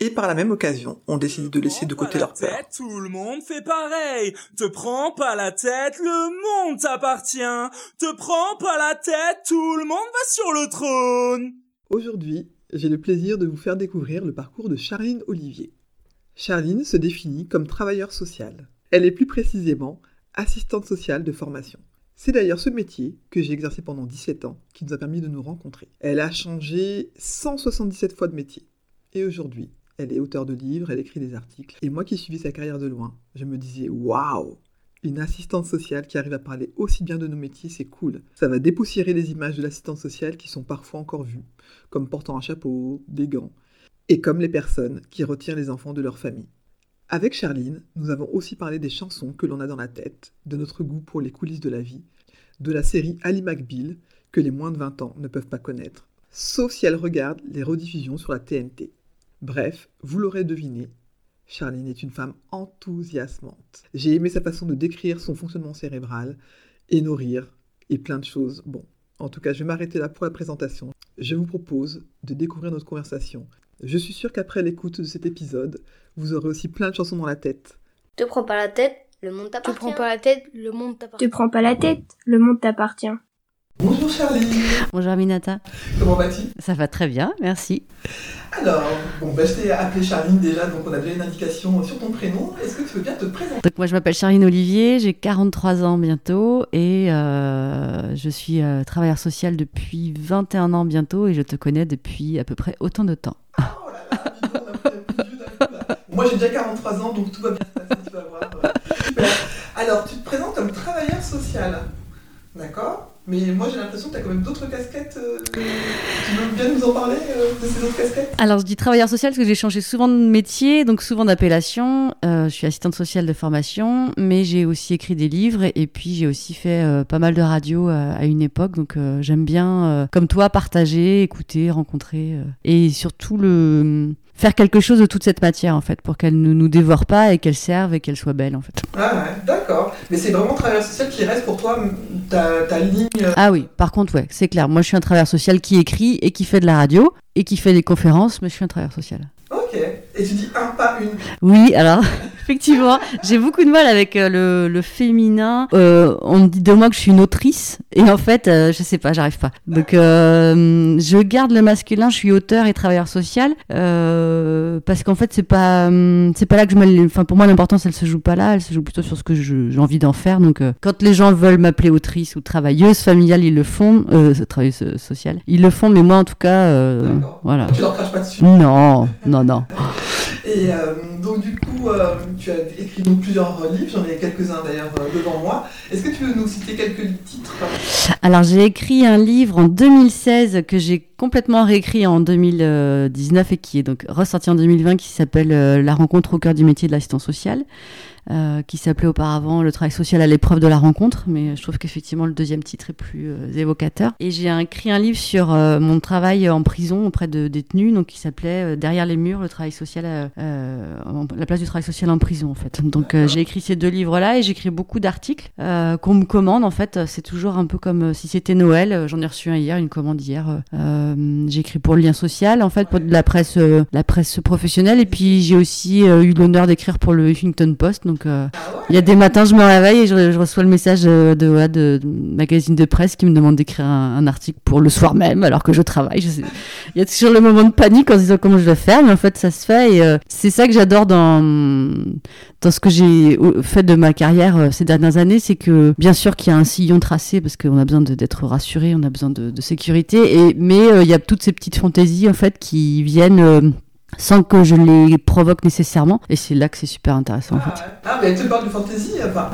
Et par la même occasion, on décide de laisser de côté leur peur. Tête, tout le monde fait pareil. Te prends pas la tête, le monde t'appartient. Te prends pas la tête, tout le monde va sur le trône. Aujourd'hui, j'ai le plaisir de vous faire découvrir le parcours de Charline Olivier. Charline se définit comme travailleur social. Elle est plus précisément assistante sociale de formation. C'est d'ailleurs ce métier que j'ai exercé pendant 17 ans qui nous a permis de nous rencontrer. Elle a changé 177 fois de métier. Et aujourd'hui, elle est auteure de livres, elle écrit des articles. Et moi qui suivis sa carrière de loin, je me disais waouh Une assistante sociale qui arrive à parler aussi bien de nos métiers, c'est cool. Ça va dépoussiérer les images de l'assistante sociale qui sont parfois encore vues, comme portant un chapeau, des gants, et comme les personnes qui retirent les enfants de leur famille. Avec Charline, nous avons aussi parlé des chansons que l'on a dans la tête, de notre goût pour les coulisses de la vie, de la série Ali McBeal que les moins de 20 ans ne peuvent pas connaître, sauf si elles regardent les rediffusions sur la TNT. Bref, vous l'aurez deviné, Charline est une femme enthousiasmante. J'ai aimé sa façon de décrire son fonctionnement cérébral et nos rires et plein de choses. Bon, en tout cas, je vais m'arrêter là pour la présentation. Je vous propose de découvrir notre conversation. Je suis sûre qu'après l'écoute de cet épisode, vous aurez aussi plein de chansons dans la tête. Te prends pas la tête, le monde Te t'appartient. prends pas la tête, le monde t'appartient. Te prends pas la tête, le monde t'appartient. Bonjour Charline, Bonjour Aminata, comment vas-tu? Ça va très bien, merci. Alors, bon, bah, je t'ai appelé Charline déjà, donc on a déjà une indication sur ton prénom. Est-ce que tu veux bien te présenter? Donc moi je m'appelle Charline Olivier, j'ai 43 ans bientôt et euh, je suis euh, travailleur social depuis 21 ans bientôt et je te connais depuis à peu près autant de temps. Oh là là, dis donc, on a vieux d'un coup, là. Moi j'ai déjà 43 ans, donc tout va bien se passer, tu vas voir. super. Alors, tu te présentes comme travailleur social, d'accord? Mais moi j'ai l'impression que tu as quand même d'autres casquettes. euh, Tu veux bien nous en parler euh, de ces autres casquettes? Alors je dis travailleur social parce que j'ai changé souvent de métier, donc souvent d'appellation. Euh, je suis assistante sociale de formation, mais j'ai aussi écrit des livres et, puis j'ai aussi fait euh, pas mal de radio euh, à une époque. Donc euh, j'aime bien, comme toi, partager, écouter, rencontrer et surtout le faire quelque chose de toute cette matière en fait pour qu'elle ne nous dévore pas et qu'elle serve et qu'elle soit belle en fait. Ah ouais, d'accord. Mais c'est vraiment travailleur social qui reste pour toi ta ligne. euh, Ah oui, par contre ouais, c'est clair. Moi je suis un travailleur social qui écrit et qui fait de la radio et qui fait des conférences, mais je suis un travailleur social. Ok. Et tu dis un pas une. Oui, alors effectivement, j'ai beaucoup de mal avec euh, le, le féminin. Euh, on me dit de moi que je suis une autrice et en fait, euh, je sais pas, j'arrive pas. Donc euh, je garde le masculin, je suis auteur et travailleur social euh, parce qu'en fait c'est pas hum, c'est pas là que je me enfin pour moi l'importance elle se joue pas là, elle se joue plutôt sur ce que j'ai envie d'en faire. Donc euh, quand les gens veulent m'appeler autrice ou travailleuse familiale, ils le font, euh, travailleuse sociale, ils le font, mais moi en tout cas, euh, voilà. Tu leur craches pas dessus. Non, non, non. Et euh, donc du coup, euh, tu as écrit donc plusieurs livres, j'en ai quelques-uns d'ailleurs euh, devant moi. Est-ce que tu veux nous citer quelques titres? Alors j'ai écrit un livre en 2016 que j'ai complètement réécrit en 2019 et qui est donc ressorti en 2020 qui s'appelle La rencontre au cœur du métier de l'assistant social. Euh, qui s'appelait auparavant le travail social à l'épreuve de la rencontre, mais je trouve qu'effectivement le deuxième titre est plus euh, évocateur. Et j'ai écrit un livre sur euh, mon travail en prison auprès de détenus, donc qui s'appelait euh, Derrière les murs, le travail social, en- la place du travail social en prison en fait. Donc j'ai écrit ces deux livres-là et j'écris beaucoup d'articles qu'on me commande en fait. C'est toujours un peu comme si c'était Noël. J'en ai reçu un hier, une commande hier. écrit pour le lien social en fait, pour de la presse, la presse professionnelle. Et puis j'ai aussi eu l'honneur d'écrire pour le Huffington Post. Euh, il y a des matins, je me réveille et je, reçois le message euh, de, magazine de presse qui me demande d'écrire un, article pour le soir même, alors que je travaille. Il y a toujours le moment de panique en se disant comment je vais faire, mais en fait ça se fait. Et euh, c'est ça que j'adore dans ce que j'ai fait de ma carrière ces dernières années, c'est que bien sûr qu'il y a un sillon tracé parce qu'on a besoin d'être rassuré, on a besoin de, sécurité, mais il y a toutes ces petites fantaisies en fait qui viennent sans que je les provoque nécessairement, et c'est là que c'est super intéressant en Ah, fait. ouais. Ah, mais tu parles de fantaisie, enfin,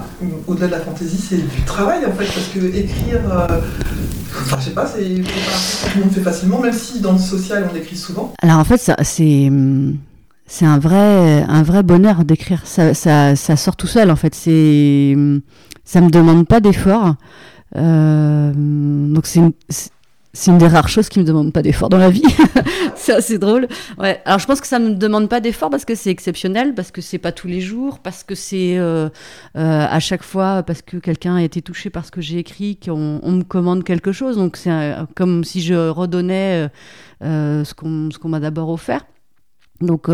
au-delà de la fantaisie, c'est du travail en fait, parce que écrire, euh, enfin, je sais pas, c'est pas tout le monde fait facilement, même si dans le social on écrit souvent. Alors en fait, ça, c'est c'est un vrai, un vrai bonheur d'écrire. Ça, ça, ça, sort tout seul en fait. C'est, ça me demande pas d'effort. Euh, donc c'est c'est une des rares choses qui me demandent pas d'effort dans la vie. c'est assez drôle. Ouais. Alors je pense que ça me demande pas d'effort parce que c'est exceptionnel, parce que c'est pas tous les jours, parce que c'est euh, euh, à chaque fois parce que quelqu'un a été touché par ce que j'ai écrit qu'on on me commande quelque chose. Donc c'est comme si je redonnais euh, ce qu'on ce qu'on m'a d'abord offert. Donc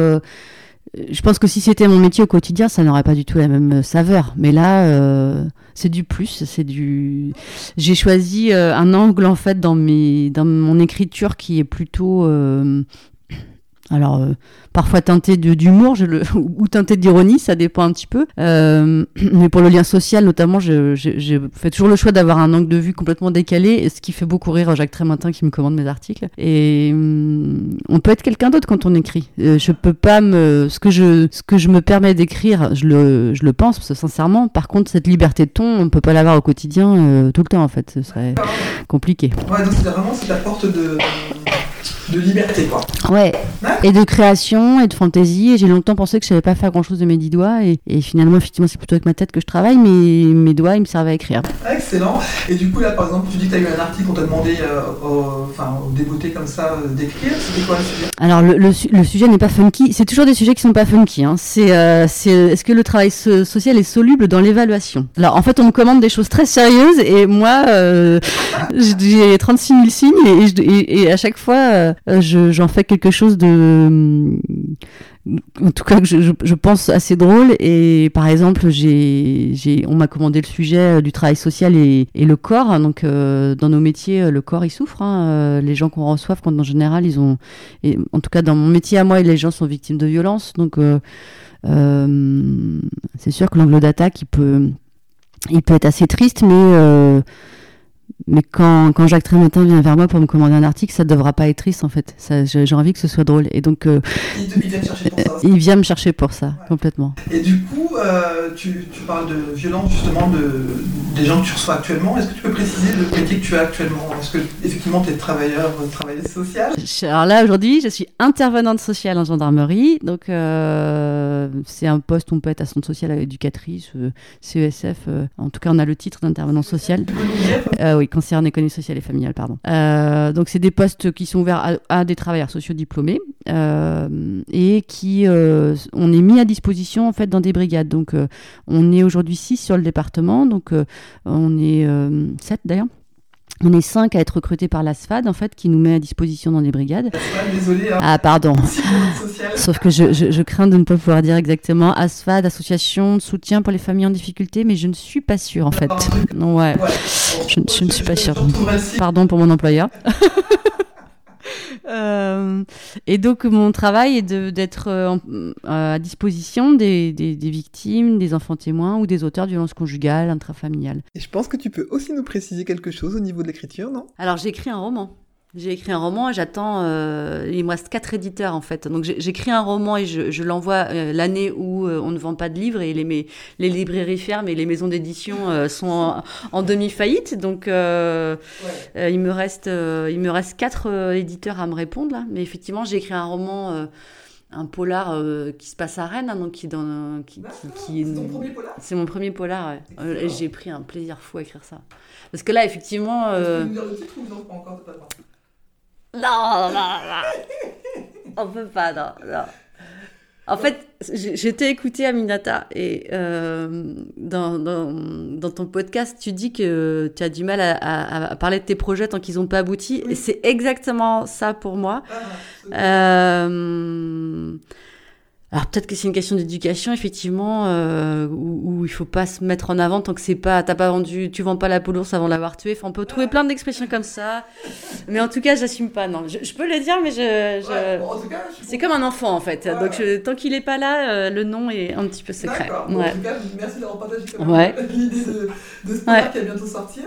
je pense que si c'était mon métier au quotidien, ça n'aurait pas du tout la même saveur. Mais là, euh, c'est du plus, c'est du. J'ai choisi euh, un angle en fait dans mon écriture qui est plutôt euh, alors, euh, parfois teinté d'humour ou teinté d'ironie, ça dépend un petit peu. Euh, mais pour le lien social, notamment, j'ai fait toujours le choix d'avoir un angle de vue complètement décalé, ce qui fait beaucoup rire Jacques Trématin qui me commande mes articles. Et hum, on peut être quelqu'un d'autre quand on écrit. Euh, je peux pas me... Ce que je, ce que je me permets d'écrire, je le, je le pense, sincèrement. Par contre, cette liberté de ton, on peut pas l'avoir au quotidien tout le temps, en fait. Ce serait compliqué. Ouais, donc c'est vraiment, c'est la porte de de liberté, quoi. Ouais. Et de création et de fantaisie. Et j'ai longtemps pensé que je savais pas faire grand chose de mes dix doigts. Et, finalement, effectivement, c'est plutôt avec ma tête que je travaille, mais mes doigts, ils me servent à écrire. Excellent. Et du coup, là, par exemple, tu dis que tu as eu un article, on t'a demandé euh, aux, enfin, aux comme ça euh, d'écrire. C'était quoi le sujet? Alors, le, le, sujet n'est pas funky. C'est toujours des sujets qui sont pas funky. Hein. C'est euh, est-ce que le travail social est soluble dans l'évaluation? Alors, en fait, on me commande des choses très sérieuses et moi, j'ai 36 000 signes et, et, et à chaque fois, euh, j'en fais quelque chose de en tout cas que je, je, pense assez drôle. Et par exemple j'ai on m'a commandé le sujet du travail social et, et le corps. Donc euh, dans nos métiers le corps il souffre hein, euh, les gens qu'on reçoit quand en général ils ont et, en tout cas dans mon métier à moi les gens sont victimes de violences. Donc euh, c'est sûr que l'angle d'attaque il peut il peut être assez triste mais mais quand, quand Jacques Trématin vient vers moi pour me commander un article, ça ne devra pas être triste en fait. J'ai envie que ce soit drôle. Et donc, euh, il, vient chercher pour ça. Il vient me chercher pour ça, complètement. Et du coup, euh, tu, tu, parles de violence justement de, des gens que tu reçois actuellement. Est-ce que tu peux préciser le métier que tu as actuellement? Est-ce que effectivement tu es travailleur, travailleuse sociale? Alors là, aujourd'hui, je suis intervenante sociale en gendarmerie. Donc, euh, c'est un poste où on peut être assistante sociale éducatrice, CESF. en tout cas, on a le titre d'intervenant social. oui, cancer en économie sociale et familiale, pardon. Euh, donc c'est des postes qui sont ouverts à, des travailleurs sociaux diplômés euh, et qui euh, on est mis à disposition en fait dans des brigades. Donc on est aujourd'hui 6 sur le département, donc on est 7 d'ailleurs. On est cinq à être recrutés par l'ASFAD, en fait, qui nous met à disposition dans les brigades. Désolé, hein. Ah, pardon. Sauf que je, je, crains de ne pas pouvoir dire exactement ASFAD, Association de soutien pour les familles en difficulté, mais je ne suis pas sûre, en fait. Non, ouais. Je, je, ne suis pas sûre. Pardon pour mon employeur. Euh, et donc mon travail est d'être euh, à disposition des, des, des, victimes, des enfants témoins ou des auteurs de violences conjugales, intrafamiliales. Et je pense que tu peux aussi nous préciser quelque chose au niveau de l'écriture, non? Alors j'ai écrit un roman. J'ai écrit un roman et j'attends. Euh, il me reste quatre éditeurs en fait. Donc j'écris un roman et je, je l'envoie euh, l'année où euh, on ne vend pas de livres et les, les librairies ferment et les maisons d'édition euh, sont en, demi-faillite. Donc il, me reste, il me reste quatre éditeurs à me répondre là. Mais effectivement, j'ai écrit un roman un polar euh, qui se passe à Rennes, hein, donc qui dans qui, qui, C'est ton premier polar C'est mon premier polar. Ouais. Euh, j'ai pris un plaisir fou à écrire ça. Parce que là, effectivement. Euh... Tu peux nous dire le titre ou non pas encore pas Non, non, non. On peut pas, non, non. En fait, j'étais écouté Aminata et euh, dans, dans, dans, ton podcast, tu dis que tu as du mal à, à, parler de tes projets tant qu'ils n'ont pas abouti. Et c'est exactement ça pour moi. Ah, alors peut-être que c'est une question d'éducation, effectivement, euh, où, où, il faut pas se mettre en avant tant que c'est pas, t'as pas vendu, tu vends pas la peau avant l'avoir tué. Enfin, on peut trouver plein d'expressions comme ça, mais en tout cas, j'assume pas. Non, je, peux le dire, mais je, je... c'est comme un enfant en fait. Donc tant qu'il est pas là, euh, le nom est un petit peu secret. Bon, En tout cas, merci d'avoir partagé l'idée de, de ce ouais. qui va bientôt sortir.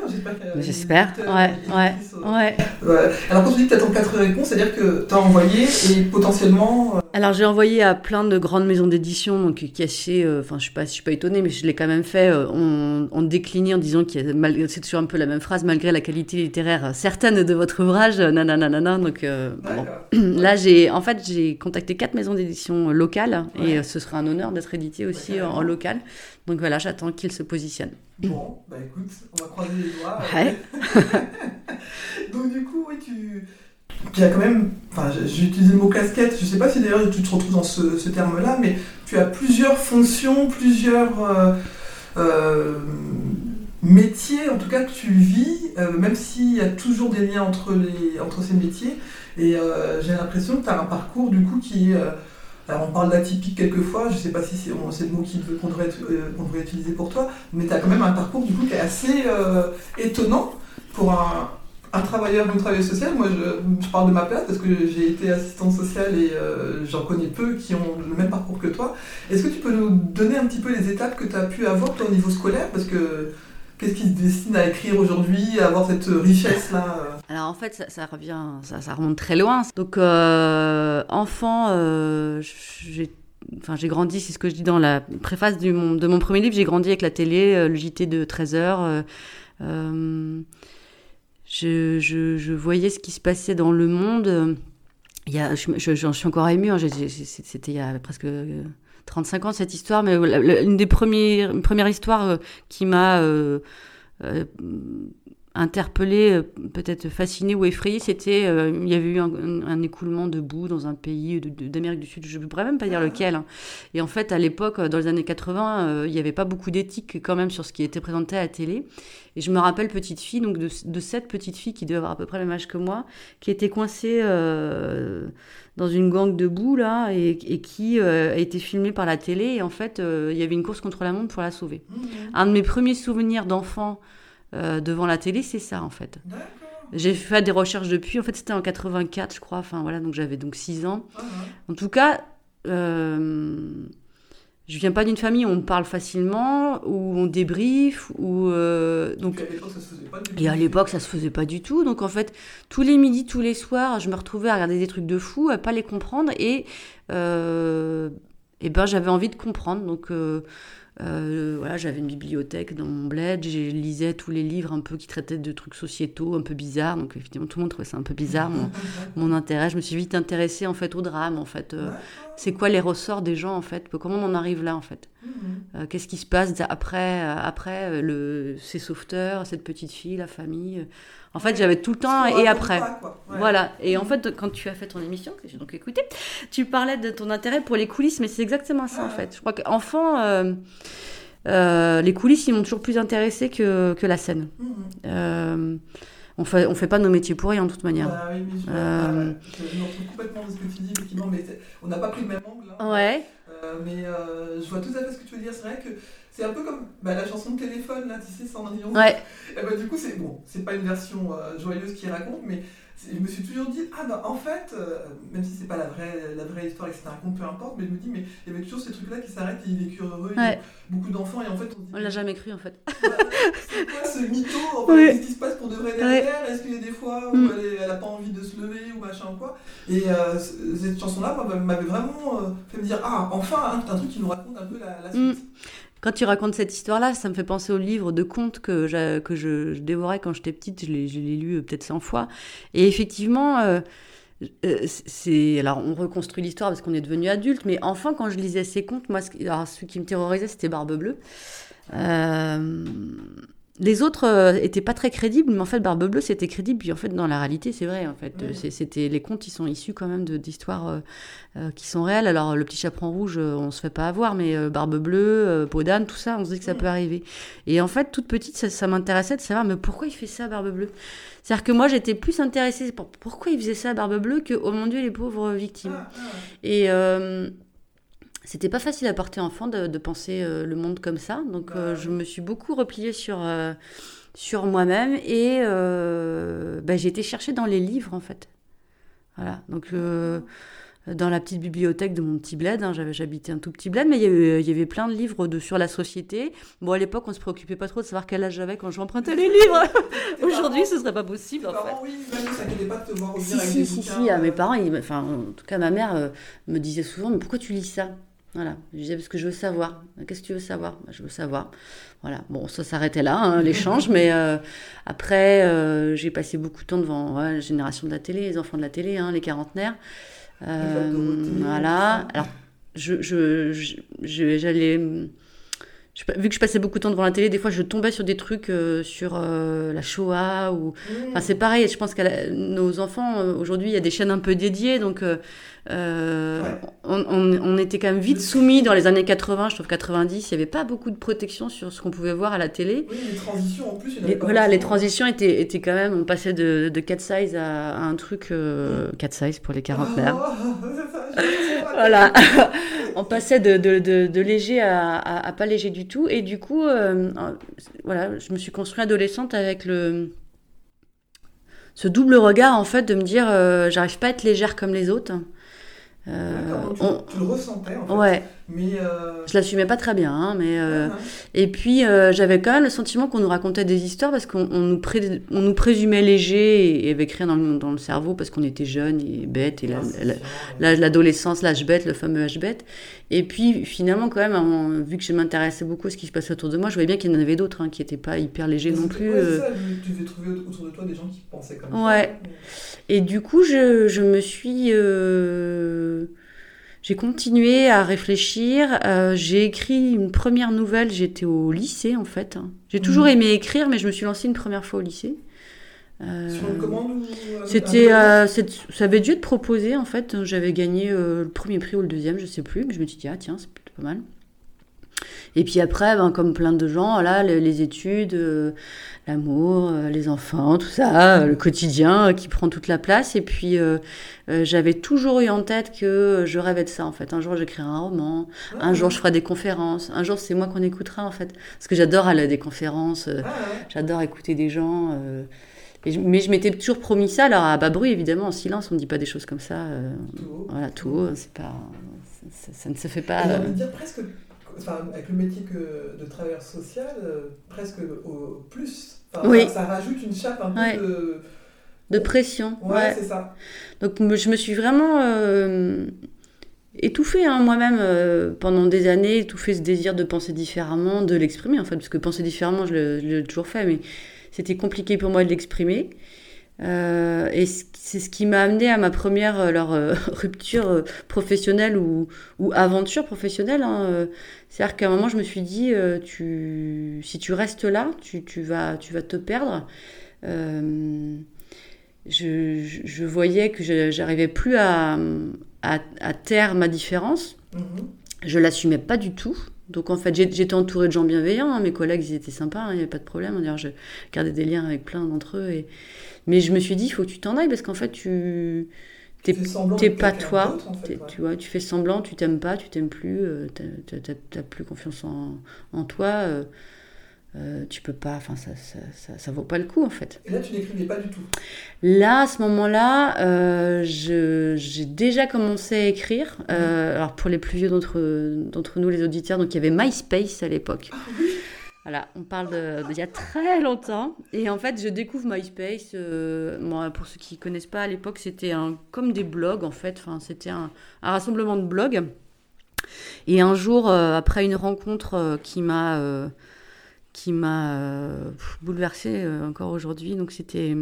J'espère. Ouais, ouais, ouais, ouais. Alors quand tu dis que tu attends quatre réponses, c'est-à-dire que tu as envoyé et potentiellement. Euh, Alors j'ai envoyé à plein de grandes maisons d'édition, donc qui assez, euh, enfin je suis pas, je suis pas étonnée, mais je l'ai quand même fait. Euh, on, on décliné en disant qu'il c'est toujours un peu la même phrase, malgré la qualité littéraire certaine de votre ouvrage, nanana. Donc bon. là j'ai, en fait j'ai contacté quatre maisons d'édition locales et ce sera un honneur d'être édité aussi en, local. Donc voilà, j'attends qu'ils se positionnent. Bon, bah écoute, on va croiser les doigts. Ouais. donc du coup, oui, tu tu as quand même, enfin j'ai utilisé le mot casquette, je ne sais pas si d'ailleurs tu te retrouves dans ce, terme-là, mais tu as plusieurs fonctions, plusieurs euh, euh, métiers, en tout cas que tu vis, euh, même s'il y a toujours des liens entre, les, entre ces métiers. Et j'ai l'impression que tu as un parcours du coup qui alors on parle d'atypique quelquefois, je ne sais pas si c'est, le mot qu'on devrait, devrait, utiliser pour toi, mais tu as quand même un parcours du coup qui est assez étonnant pour un, un travailleur ou une travailleuse sociale, moi je, parle de ma place parce que j'ai été assistante sociale et euh, j'en connais peu qui ont le même parcours que toi. Est-ce que tu peux nous donner un petit peu les étapes que tu as pu avoir toi, au niveau scolaire? Parce que qu'est-ce qui se destine à écrire aujourd'hui, à avoir cette richesse-là? Euh? Alors en fait, ça, revient, ça, remonte très loin. Donc euh, enfant, j'ai Enfin, j'ai grandi, c'est ce que je dis dans la préface de mon premier livre, j'ai grandi avec la télé, le JT de 13h je, je, je, voyais ce qui se passait dans le monde. Il y a, j'en suis encore émue, hein, c'était il y a presque 35 ans cette histoire, mais une des premières, une première histoire euh, qui m'a euh, euh, interpellé, euh, peut-être fasciné ou effrayé, c'était euh, il y avait eu un, écoulement de boue dans un pays d'Amérique du Sud, je ne pourrais même pas dire lequel. Hein. Et en fait, à l'époque, dans les années 80, euh, il n'y avait pas beaucoup d'éthique quand même sur ce qui était présenté à la télé. Et je me rappelle petite fille, donc de, de cette petite fille qui devait avoir à peu près le même âge que moi, qui était coincée dans une gangue de boue là et, qui a été filmée par la télé. Et en fait, il y avait une course contre la montre pour la sauver. Mmh. Un de mes premiers souvenirs d'enfant euh, devant la télé, c'est ça en fait. J'ai fait des recherches depuis, en fait c'était en 84 je crois, enfin voilà, donc j'avais donc 6 ans. Ah, en tout cas, euh, je viens pas d'une famille où on parle facilement, où on débriefe, où... Euh, donc, et à l'époque ça se faisait pas du tout, donc en fait tous les midis, tous les soirs, je me retrouvais à regarder des trucs de fou, à pas les comprendre, et, euh, et ben j'avais envie de comprendre, donc... Euh, voilà, j'avais une bibliothèque dans mon bled, je lisais tous les livres un peu qui traitaient de trucs sociétaux, un peu bizarres. Donc effectivement, tout le monde trouvait ça un peu bizarre mon, mon intérêt. Je me suis vite intéressée en fait au drame. En fait, euh, c'est quoi les ressorts des gens en fait Comment on en arrive là en fait? Mhm. euh, Qu'est-ce qui se passe après après le ces sauveteurs, cette petite fille, la famille en fait, j'avais tout le temps et après. Voilà. Et en fait, quand tu as fait ton émission, que j'ai donc écouté, tu parlais de ton intérêt pour les coulisses, mais c'est exactement ça en fait. Je crois qu'enfant, euh, euh, les coulisses, ils m'ont toujours plus intéressé que, que la scène. Mhm. Euh, on fait, on fait pas nos métiers pour rien, de toute manière. Bah oui, mais je, euh... je, complètement de ce que tu dis, effectivement, mais on n'a pas pris le même angle. Hein. Ouais. mais je vois tout à fait ce que tu veux dire. C'est vrai que c'est un peu comme bah, la chanson de téléphone, là, tu sais, Cendrillon. Ouais. Et bah, du coup, c'est bon, c'est pas une version euh, joyeuse qui raconte, mais je me suis toujours dit, ah bah en fait, euh, même si c'est pas la vraie, la vraie histoire et que c'est un conte, peu importe, mais je me dis, mais il y avait toujours ces trucs-là qui s'arrêtent et il vécu heureux, ouais. beaucoup d'enfants, et en fait, on, on l'a jamais cru en fait. c'est quoi ce mytho en fait, Qu'est-ce qui se passe pour de vrai derrière? Est-ce qu'il y a des fois où mm. elle, elle, a pas envie de se lever ou machin ou quoi? Et euh, cette chanson-là m'avait vraiment fait me dire, ah enfin, hein, c'est un truc qui nous raconte un peu la, la suite. Mm. Quand tu racontes cette histoire-là, ça me fait penser au livre de contes que, je, dévorais quand j'étais petite. Je l'ai lu euh, peut-être 100 fois. Et effectivement, euh, euh, c'est alors on reconstruit l'histoire parce qu'on est devenu adulte, mais enfin quand je lisais ces contes, moi, ce qui me terrorisait, c'était Barbe Bleue. Les autres euh, étaient pas très crédibles, mais en fait, Barbe Bleue, c'était crédible. Puis en fait, dans la réalité, c'est vrai. En fait, c'était les contes, ils sont issus quand même d'histoires euh, euh, qui sont réelles. Alors, le petit chaperon rouge, on se fait pas avoir, mais Barbe Bleue, Peau d'âne, tout ça, on se dit que ça peut arriver. Et en fait, toute petite, ça, m'intéressait de savoir, mais pourquoi il fait ça, Barbe Bleue? C'est-à-dire que moi, j'étais plus intéressée pour pourquoi il faisait ça, Barbe Bleue, que oh mon Dieu, les pauvres victimes. Ah, ah. Et c'était pas facile à porter enfant de, penser euh, le monde comme ça. Donc euh, je me suis beaucoup repliée sur, euh, sur moi-même et bah, j'ai été chercher dans les livres en fait. Voilà. Donc dans la petite bibliothèque de mon petit bled. Hein. J'avais, j'habitais un tout petit bled, mais il y, avait, il y avait plein de livres de, sur la société. Bon, à l'époque, on se préoccupait pas trop de savoir quel âge j'avais quand j'empruntais les livres. Aujourd'hui, ce serait pas possible. En parents, fait. oui, même ça pas de te voir Si, si, si, si. à mes parents, ils- enfin, en tout cas, ma mère euh, me disait souvent, mais pourquoi tu lis ça? Voilà. Je disais, parce que je veux savoir. Qu'est-ce que tu veux savoir? Bah, Je veux savoir. Voilà. Bon, ça s'arrêtait là, hein, l'échange, mais euh, après, euh, j'ai passé beaucoup de temps devant ouais, la génération de la télé, les enfants de la télé, hein, les quarantenaires. Euh, voilà. Alors, je, je, je- je- j'allais. Je- vu que je passais beaucoup de temps devant la télé, des fois je tombais sur des trucs euh, sur euh, la Shoah ou. mmh. Enfin, c'est pareil, je pense que nos enfants, euh, aujourd'hui, il y a des chaînes un peu dédiées, donc euh, euh, Ouais. on, on- on était quand même vite soumis dans les années 80, je trouve 90, il n'y avait pas beaucoup de protection sur ce qu'on pouvait voir à la télé. Oui, les transitions en plus, il y en Les- voilà, les transitions étaient, étaient quand même, on passait de, de 4 size à, à un truc 4 size pour les quarantenaires. Pas. Voilà, on passait de, de, de, de léger à, à, à pas léger du tout. Et du coup, euh, voilà, je me suis construite adolescente avec le ce double regard en fait de me dire euh, j'arrive pas à être légère comme les autres. Euh, tu, on- tu le ressentais en fait. ouais, Mais. euh, je l'assumais pas très bien, hein, mais euh, ah, et puis euh, j'avais quand même le sentiment qu'on nous racontait des histoires parce qu'on on nous, pré- on nous présumait légers et avec rien dans le, dans le cerveau parce qu'on était jeunes et bêtes et la- ah, la- L'âge- l'adolescence, l'âge bête, le fameux âge bête. Et puis finalement, quand même, en- vu que je m'intéressais beaucoup à ce qui se passait autour de moi, je voyais bien qu'il y en avait d'autres hein, qui n'étaient pas hyper légers non plus. ouais, euh. ça, tu devais trouver autour de toi des gens qui pensaient comme Ouais. ça. Et du coup, je, je me suis. J'ai continué à réfléchir. euh, j'ai écrit une première nouvelle. J'étais au lycée, en fait. J'ai toujours Mhm. aimé écrire, mais je me suis lancée une première fois au lycée. Euh, Sur une commande ou. C'était, euh, ça avait dû être proposé en fait. J'avais gagné euh, le premier prix ou le deuxième, je sais plus, mais je me suis dit ah tiens c'est plutôt pas mal. Et puis après, ben, comme plein de gens, là, les, les études, euh, l'amour, euh, les enfants, tout ça, euh, le quotidien qui prend toute la place. Et puis j'avais toujours eu en tête que je rêvais de ça en fait. Un jour j'écrirai un roman, un jour je ferai des conférences, un jour c'est moi qu'on écoutera en fait. Parce que j'adore aller à des conférences. Ah, ouais. J'adore écouter des gens. et je- mais je m'étais toujours promis ça. Alors à bas bruit, évidemment, en silence, on ne dit pas des choses comme ça. Tout haut. voilà, tout haut, c'est pas, ça, ça ne se fait pas. Et euh, envie de dire presque, enfin, avec le métier que, de travailleur social, euh, presque au plus. Enfin, Oui. ça, ça rajoute une chape un peu de. de pression. Ouais, ouais. c'est ça. Donc je me suis vraiment euh, étouffée hein, moi-même euh, pendant des années, étouffée ce désir de penser différemment, de l'exprimer en fait, parce que penser différemment, je l'ai toujours fait, mais c'était compliqué pour moi de l'exprimer. Euh, et c'est ce qui m'a amené à ma première euh, leur, euh, rupture professionnelle ou, ou aventure professionnelle. hein. C'est-à-dire qu'à un moment, je me suis dit, tu, si tu restes là, tu, tu, vas, tu vas te perdre. Je, voyais que j'arrivais plus à, à, à taire ma différence. Mhm. Je l'assumais pas du tout. Donc en fait, j'étais entourée de gens bienveillants. hein. Mes collègues, ils étaient sympas, hein, il n'y avait pas de problème. D'ailleurs, je gardais des liens avec plein d'entre eux. Et... Mais je me suis dit, il faut que tu t'en ailles parce qu'en fait, tu t'es pas toi. d'autre, en fait, T'es- ouais. Tu vois, tu fais semblant, tu t'aimes pas, tu t'aimes plus, euh, t'as- plus confiance en, en toi. euh, euh, tu peux pas, enfin ça, ça, ça, ça vaut pas le coup en fait. Et là, tu n'écrivais pas du tout. Là, à ce moment-là, euh, j'ai déjà commencé à écrire. Euh, alors pour les plus vieux d'entre nous, les auditeurs, donc il y avait MySpace à l'époque. Voilà, on parle d'il y a très longtemps. Et en fait, je découvre MySpace. euh, pour ceux qui ne connaissent pas, à l'époque, c'était comme des blogs, en fait. Enfin, c'était un, rassemblement de blogs. Et un jour, euh, après une rencontre euh, qui m'a qui m'a bouleversée encore aujourd'hui, donc c'était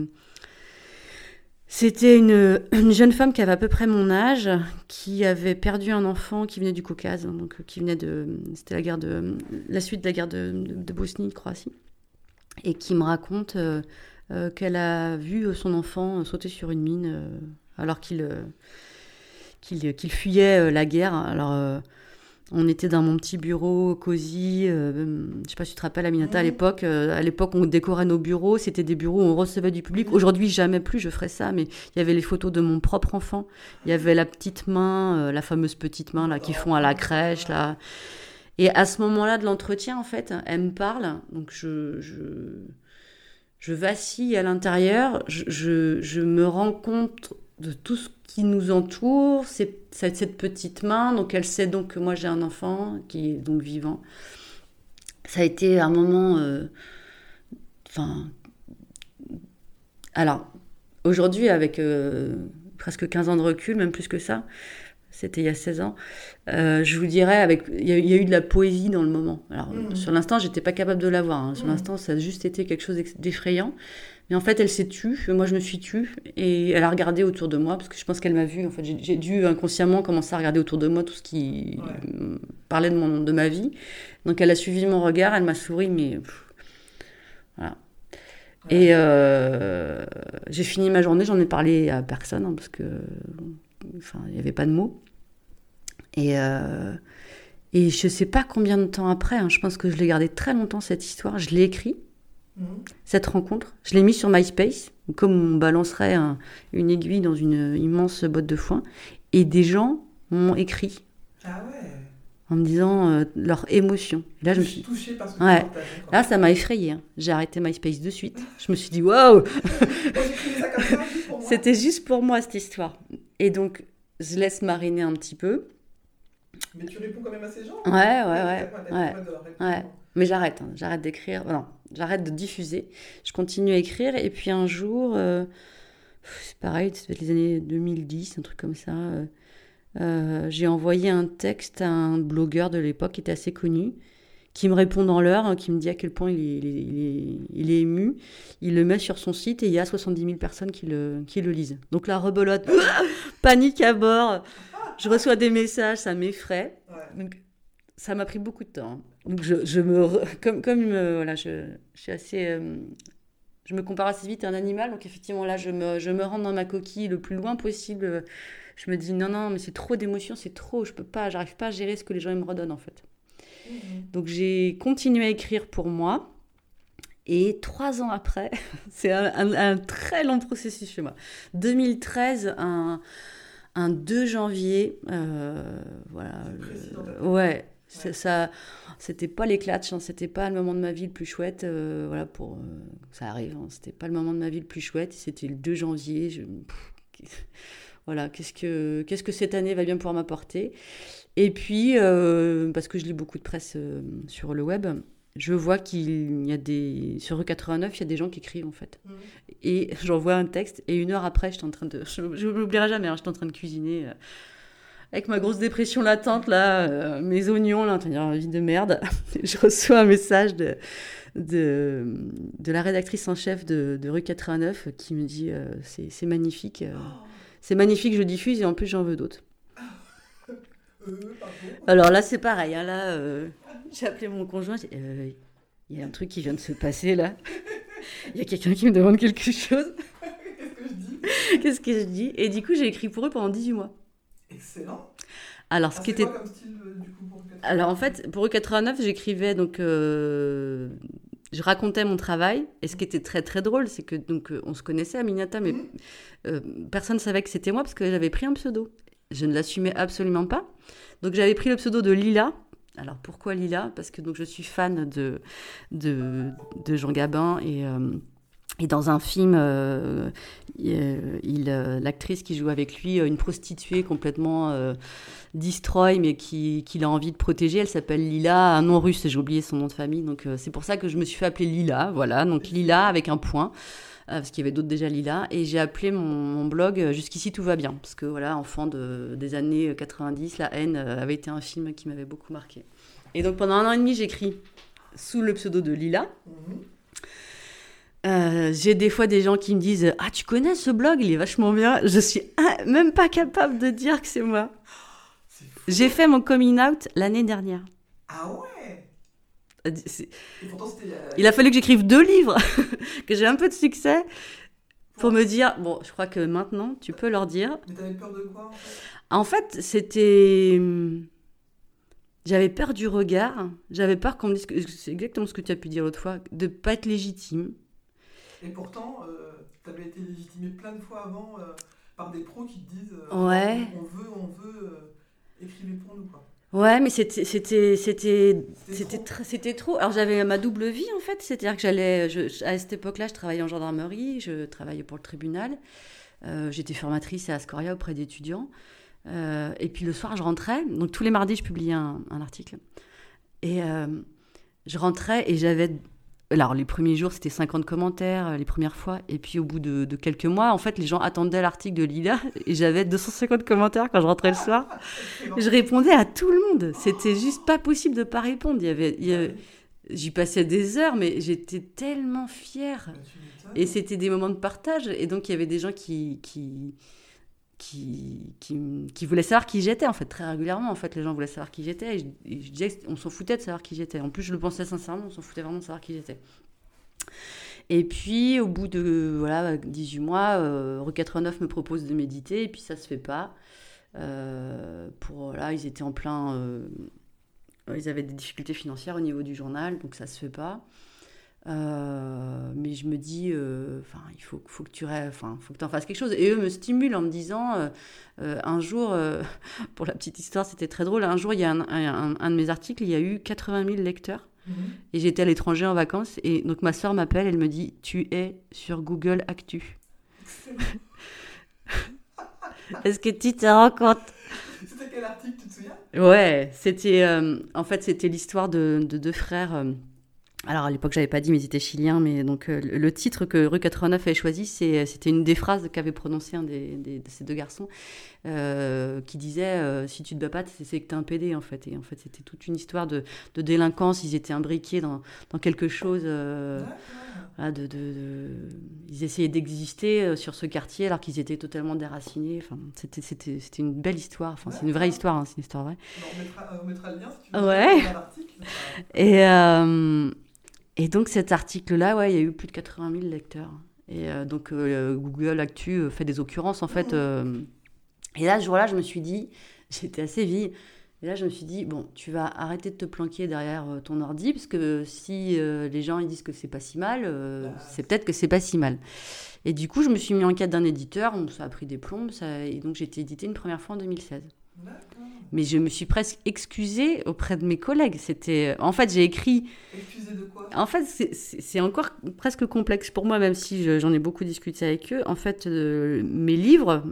c'était une, une jeune femme qui avait à peu près mon âge, qui avait perdu un enfant qui venait du Caucase, hein, euh, qui venait de, c'était la guerre la suite de la guerre de, de, Bosnie, Croatie, et qui me raconte euh, euh, qu'elle a vu son enfant sauter sur une mine alors qu'il fuyait la guerre. On était dans mon petit bureau cosy. euh, je sais pas si tu te rappelles, Aminata, à l'époque. euh, à l'époque, on décorait nos bureaux. C'était des bureaux où on recevait du public. Aujourd'hui, jamais plus je ferais ça. Mais il y avait les photos de mon propre enfant. Il y avait la petite main, euh, la fameuse petite main là qui font à la crèche là. Et à ce moment-là de l'entretien, en fait, elle me parle. Donc je je, je vacille à l'intérieur. Je, je, je me rends compte de tout ce qui nous entoure, c'est cette petite main. Donc elle sait donc que moi j'ai un enfant qui est donc vivant. Ça a été un moment, euh, enfin, alors aujourd'hui avec euh, presque 15 ans de recul, même plus que ça, c'était il y a 16 ans, euh, je vous dirais, avec, il y, a, eu de la poésie dans le moment. Alors, mmh. sur l'instant, j'étais pas capable de l'avoir. Hein. Sur mmh. l'instant, ça a juste été quelque chose d'effrayant. Mais en fait, elle s'est tue, moi je me suis tue, et elle a regardé autour de moi, parce que je pense qu'elle m'a vu. En fait, j'ai dû inconsciemment commencer à regarder autour de moi tout ce qui parlait de, mon, de ma vie. Donc elle a suivi mon regard, elle m'a souri, mais. voilà. Et euh, j'ai fini ma journée, j'en ai parlé à personne, hein, parce que. Enfin, il n'y avait pas de mots. Et. Euh, et je ne sais pas combien de temps après, hein, je pense que je l'ai gardé très longtemps cette histoire, je l'ai écrit cette rencontre. Je l'ai mis sur MySpace, comme on balancerait une aiguille dans une immense botte de foin. Et des gens m'ont écrit. Ah ouais. En me disant euh, leur émotion. Là, je me suis touchée parce que ouais. Là, ça m'a effrayée. Hein. J'ai arrêté MySpace de suite. Je me suis dit, waouh C'était juste pour moi cette histoire. Et donc, je laisse mariner un petit peu. Mais tu réponds quand même à ces gens Ouais, ouais, ouais. ouais. ouais. Mais j'arrête, hein. j'arrête d'écrire. Non, j'arrête de diffuser. Je continue à écrire. Et puis un jour, euh, c'est pareil, c'est les années 2010, un truc comme ça. Euh, euh, j'ai envoyé un texte à un blogueur de l'époque qui était assez connu, qui me répond dans l'heure, hein, qui me dit à quel point il est, il, est, ému. Il le met sur son site et il y a 70 000 personnes qui le, qui le lisent. Donc la rebelote, panique à bord. Je reçois des messages, ça m'effraie. Donc, ça m'a pris beaucoup de temps. Donc je, je me comme comme euh, voilà, je, je, suis assez euh, je me compare assez vite à un animal donc effectivement là je me je me rends dans ma coquille le plus loin possible. Je me dis non non mais c'est trop d'émotions, c'est trop, je peux pas, j'arrive pas à gérer ce que les gens me redonnent en fait. Mmh. Donc j'ai continué à écrire pour moi. Et trois ans après, c'est un, un, très long processus chez moi. 2013, un, un 2 janvier, euh, voilà. ouais, ça, c'était pas l'éclat, hein, c'était pas le moment de ma vie le plus chouette. Euh, voilà, pour euh, ça arrive, hein, c'était pas le moment de ma vie le plus chouette. C'était le 2 janvier. Je, voilà, qu'est-ce que qu'est-ce que cette année va bien pouvoir m'apporter? Et puis euh, parce que je lis beaucoup de presse sur le web, je vois qu'il y a des sur E89, il y a des gens qui écrivent en fait. Mmh. Et j'envoie un texte et une heure après, j'étais en train de, je, je m'oublierai jamais, hein, j'étais en train de cuisiner avec ma grosse dépression latente, là, euh, mes oignons, là, en vie de merde, je reçois un message de, de, de la rédactrice en chef de, de, Rue 89 qui me dit euh, c'est magnifique, euh, c'est magnifique, je diffuse et en plus j'en veux d'autres. Alors là, c'est pareil, hein, là, j'ai appelé mon conjoint, il y a un truc qui vient de se passer là. Il y a quelqu'un qui me demande quelque chose. Qu'est-ce que je dis? Qu'est-ce que je dis? Et du coup, j'ai écrit pour eux pendant 18 mois. Excellent. Alors, ce ah, qui était. Quoi comme style, euh, du coup, pour Alors, en fait, pour E89, j'écrivais donc. Euh, je racontais mon travail. Et ce qui était très, très drôle, c'est que donc, euh, on se connaissait à Minata, mais mmh. personne ne savait que c'était moi parce que j'avais pris un pseudo. Je ne l'assumais absolument pas. Donc, j'avais pris le pseudo de Lila. Alors, pourquoi Lila? Parce que donc, je suis fan de, de, de Jean Gabin et. Et dans un film, euh, il, euh, l'actrice qui joue avec lui, euh, une prostituée complètement euh, destroy, mais qu'il qui a envie de protéger, elle s'appelle Lila, un nom russe, j'ai oublié son nom de famille, donc c'est pour ça que je me suis fait appeler Lila, voilà, donc Lila avec un point, parce qu'il y avait d'autres déjà Lila, et j'ai appelé mon, blog Jusqu'ici tout va bien, parce que voilà, enfant de, des années 90, La haine avait été un film qui m'avait beaucoup marqué. Et donc pendant un an et demi, j'écris sous le pseudo de Lila. Mm-hmm. Euh, j'ai des fois des gens qui me disent Ah, tu connais ce blog, il est vachement bien. Je suis même pas capable de dire que c'est moi. J'ai fait mon coming out l'année dernière. Ah ouais? Euh, Il a fallu que j'écrive deux livres, que j'ai un peu de succès pour me dire Bon, je crois que maintenant, tu peux leur dire. Mais t'avais peur de quoi en fait? En fait, c'était. J'avais peur du regard, j'avais peur qu'on me dise, c'est exactement ce que tu as pu dire l'autre fois, de pas être légitime. Et pourtant, euh, tu avais été légitimé plein de fois avant euh, par des pros qui te disent euh, ouais. on veut, on veut, écrivez pour nous. Quoi. Ouais, mais c'était c'était c'était c'était trop. trop. Alors j'avais ma double vie en fait, c'est-à-dire que j'allais à cette époque-là, je travaillais en gendarmerie, je travaillais pour le tribunal. J'étais formatrice à Ascoria auprès d'étudiants. et puis le soir, je rentrais. Donc tous les mardis, je publiais un, un article. Et je rentrais et j'avais alors, les premiers jours, c'était 50 commentaires, euh, les premières fois. Et puis, au bout de, quelques mois, en fait, les gens attendaient l'article de Lila. Et j'avais 250 commentaires quand je rentrais le soir. Je répondais à tout le monde. C'était juste pas possible de pas répondre. Il y avait, J'y passais des heures, mais j'étais tellement fière. Et c'était des moments de partage. Et donc, il y avait des gens qui, qui, qui, qui, voulaient savoir qui j'étais, en fait, très régulièrement. En fait, les gens voulaient savoir qui j'étais. Et je, disais qu'on s'en foutait de savoir qui j'étais. En plus, je le pensais sincèrement, on s'en foutait vraiment de savoir qui j'étais. Et puis, au bout de voilà, 18 mois, euh, Re 89 me propose de méditer, et puis ça se fait pas. Euh, pour, là, ils étaient en plein. Euh, ils avaient des difficultés financières au niveau du journal, donc ça se fait pas. Euh, mais je me dis, euh, enfin, il faut, faut que tu enfin, faut que en fasses quelque chose. Et eux me stimulent en me disant, euh, un jour, pour la petite histoire, c'était très drôle. Un jour, il y a un, un, de mes articles, il y a eu 80 000 lecteurs. Mhm. Et j'étais à l'étranger en vacances. Et donc ma soeur m'appelle, elle me dit, tu es sur Google Actu. Est-ce que tu te rends compte? C'était quel article, tu te souviens? Ouais, c'était, en fait, c'était l'histoire de, de, deux frères alors à l'époque, j'avais pas dit, mais ils étaient chiliens. Mais donc euh, le titre que Rue 89 avait choisi, c'était une des phrases qu'avait prononcé un des, de ces deux garçons, euh, qui disait euh, si tu te bats pas, c'est que t'es un PD en fait. Et en fait, c'était toute une histoire de, de, délinquance. Ils étaient imbriqués dans, dans quelque chose. de, de, ils essayaient d'exister sur ce quartier alors qu'ils étaient totalement déracinés. Enfin, c'était, une belle histoire. Enfin, c'est une vraie histoire. Hein, c'est une histoire vraie. on, mettra, on, mettra, le lien si tu veux. Ouais. Et et donc cet article-là, ouais, il y a eu plus de 80 000 lecteurs. Et euh, donc euh, Google Actu euh, fait des occurrences en fait. et là, ce jour-là, je me suis dit, j'étais assez vie. Et là, je me suis dit, bon, tu vas arrêter de te planquer derrière ton ordi, parce que si les gens ils disent que c'est pas si mal, c'est peut-être que c'est pas si mal. Et du coup, je me suis mis en quête d'un éditeur, ça a pris des plombes, ça, et donc j'ai été édité une première fois en 2016 mais je me suis presque excusée auprès de mes collègues. C'était, en fait, j'ai écrit. Excusée de quoi? En fait, c'est encore presque complexe pour moi, même si j'en ai beaucoup discuté avec eux. En fait, euh, mes livres,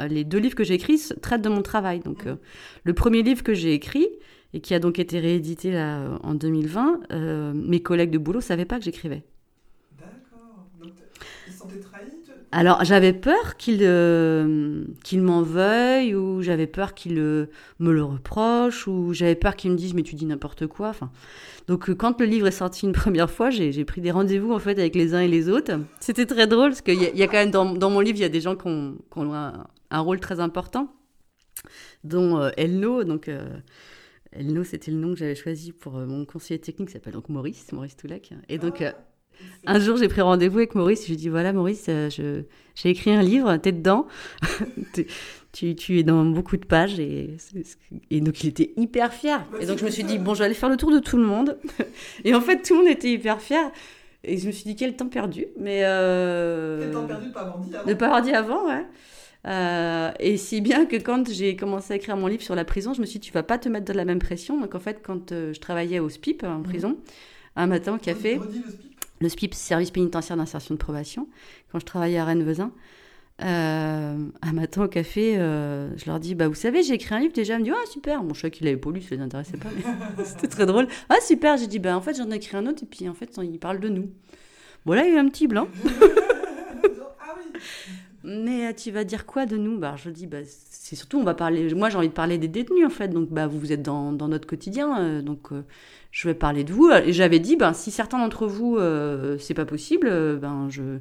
euh, les deux livres que j'ai écrits, traitent de mon travail. Donc, euh, le premier livre que j'ai écrit et qui a donc été réédité là en 2020, mes collègues de boulot savaient pas que j'écrivais. D'accord. Ils se sentaient trahis? Alors j'avais peur qu'il euh, qu'il m'en veuille ou j'avais peur qu'il euh, me le reproche ou j'avais peur qu'il me dise mais tu dis n'importe quoi. Enfin, donc euh, quand le livre est sorti une première fois, j'ai pris des rendez-vous en fait avec les uns et les autres. C'était très drôle parce qu'il y, y, a quand même dans, mon livre il y a des gens qui ont, un, rôle très important, dont Elno. Donc Elno c'était le nom que j'avais choisi pour mon conseiller technique qui s'appelle donc Maurice Maurice Toulek. Et donc. Un jour, j'ai pris rendez-vous avec Maurice. Je lui ai dit voilà, Maurice, euh, j'ai écrit un livre, t'es dedans. tu, tu, es dans beaucoup de pages. Et, et donc, il était hyper fier. Et donc, je me suis dit bon, je vais aller faire le tour de tout le monde. Et en fait, tout le monde était hyper fier. Et je me suis dit quel temps perdu. Mais. Euh... Quel temps perdu de ne pas avoir dit avant. De pas avoir dit avant, ouais. Euh, et si bien que quand j'ai commencé à écrire mon livre sur la prison, je me suis dit, tu vas pas te mettre de la même pression. Donc en fait, quand euh, je travaillais au SPIP en mhm. prison, un matin au café, le SPIP, service pénitentiaire d'insertion de probation, quand je travaillais à Rennes-Vezin. Euh, un matin au café, euh, je leur dis bah vous savez j'ai écrit un livre déjà. Elle me dit ah super. Mon chat qu'il avait pas lu, ça les intéressait pas. C'était très drôle. Ah super. J'ai dit bah en fait j'en ai écrit un autre et puis en fait il parle de nous. Bon là il y a eu un petit blanc. ah oui. Mais euh, tu vas dire quoi de nous? Bah je dis bah c'est surtout on va parler. Moi j'ai envie de parler des détenus en fait. Donc bah vous êtes dans, notre quotidien. donc je vais parler de vous. Et j'avais dit, ben, si certains d'entre vous, euh, c'est pas possible, euh, ben, je,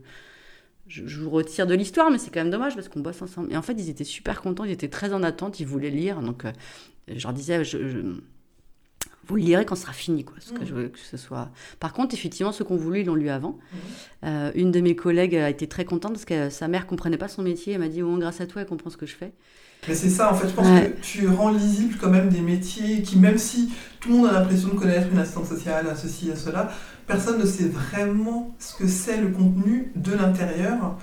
je, vous retire de l'histoire, mais c'est quand même dommage parce qu'on bosse ensemble. Et en fait, ils étaient super contents, ils étaient très en attente, ils voulaient lire. Donc, euh, je leur disais, je, vous le lirez quand ce sera fini, quoi. Ce que mmh. je veux que ce soit. Par contre, effectivement, ceux qu'on voulu, ils l'ont lu avant. Mmh. une de mes collègues a été très contente parce que sa mère comprenait pas son métier. Elle m'a dit, oh, grâce à toi, elle comprend ce que je fais. Mais c'est ça, en fait, je pense que tu rends lisible quand même des métiers qui, même si tout le monde a l'impression de connaître une assistante sociale, à ceci, à cela, personne ne sait vraiment ce que c'est le contenu de l'intérieur.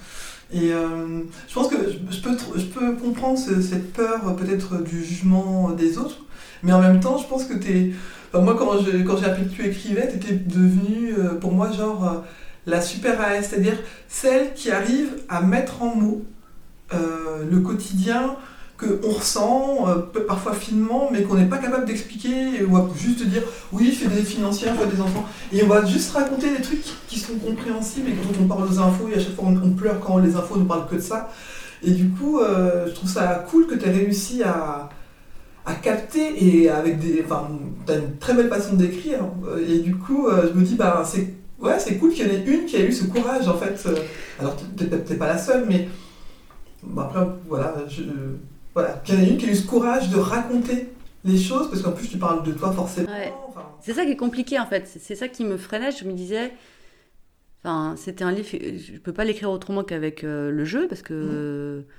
Et euh, je pense que je peux, je peux comprendre cette peur peut-être du jugement des autres, mais en même temps, je pense que tu es... moi, quand j'ai appris que tu écrivais, tu étais devenue, pour moi, genre, la super AS, c'est-à-dire celle qui arrive à mettre en mots euh, le quotidien qu'on ressent, euh, parfois finement, mais qu'on n'est pas capable d'expliquer, ou à juste dire oui, je fais des aides financières, je vois des enfants, et on va juste raconter des trucs qui sont compréhensibles et quand on parle aux infos, et à chaque fois on, pleure quand les infos ne parlent que de ça. Et du coup, euh, je trouve ça cool que tu aies réussi à, à capter et avec des. Enfin, tu as une très belle façon d'écrire, et du coup, euh, je me dis, bah, c'est. Ouais, c'est cool qu'il y en ait une qui a eu ce courage en fait. Euh, Alors, t'es peut-être pas la seule, mais. Bon, après, voilà, je, voilà, qu'il y en ait une qui a eu ce courage de raconter les choses, parce qu'en plus, tu parles de toi forcément. Ouais. enfin, C'est ça qui est compliqué en fait. C'est- ça qui me freinait. Je me disais, enfin, c'était un livre. Je peux pas l'écrire autrement qu'avec euh, le jeu parce que c'est-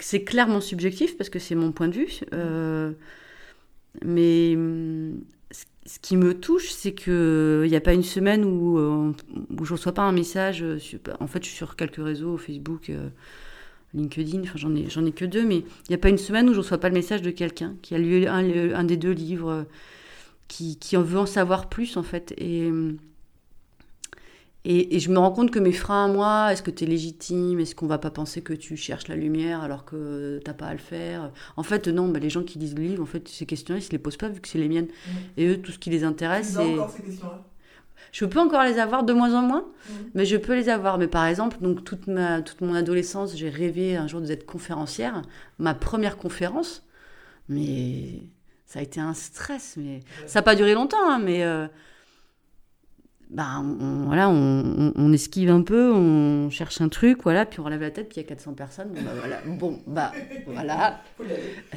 c'est clairement subjectif parce que c'est mon point de vue. Euh, mais hum, ce- qui me touche, c'est que il n'y a pas une semaine où, euh, où je reçois pas un message. euh, sur- en fait, je suis sur quelques réseaux, Facebook. euh, LinkedIn, enfin j'en ai, ai que deux, mais il n'y a pas une semaine où je ne reçois pas le message de quelqu'un qui a lu un, des deux livres, euh, qui, qui en veut en savoir plus en fait. Et, et, et je me rends compte que mes freins à moi, est-ce que tu es légitime? Est-ce qu'on va pas penser que tu cherches la lumière alors que t'as pas à le faire? En fait, non, bah, les gens qui lisent le livre, en fait, ces questions-là, ils se les posent pas vu que c'est les miennes. Et eux, tout ce qui les intéresse, c'est... encore ces questions-là? Je peux encore les avoir de moins en moins, Mhm. mais je peux les avoir. Mais par exemple, donc toute, ma, toute mon adolescence, j'ai rêvé un jour d'être conférencière. Ma première conférence, mais ça a été un stress. Mais ça n'a pas duré longtemps, hein, mais euh, bah, on, voilà, on, on- on esquive un peu, on cherche un truc, voilà, puis on relève la tête, puis il y a 400 personnes. Bon, bah, voilà, bon, bah voilà,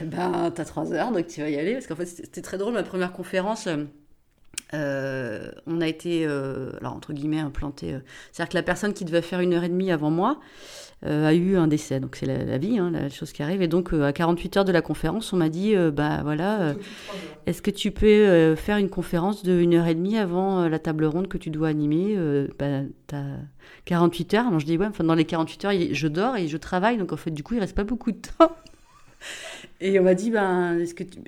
ben, t'as trois heures, donc tu vas y aller. Parce qu'en fait, c'était très drôle, ma première conférence. euh, euh, on a été, euh, alors entre guillemets, implanté. euh, C'est-à-dire que la personne qui devait faire une heure et demie avant moi a eu un décès. Donc c'est la, la vie, hein, la chose qui arrive. Et donc euh, à 48 heures de la conférence, on m'a dit, euh, bah voilà, euh, est-ce que tu peux euh, faire une conférence de une heure et demie avant euh, la table ronde que tu dois animer euh, bah, T'as 48 heures? Alors je dis, ouais, enfin, dans les 48 heures, je dors et je travaille. Donc en fait, du coup, il reste pas beaucoup de temps. Et on m'a dit, ben, est-ce que tu.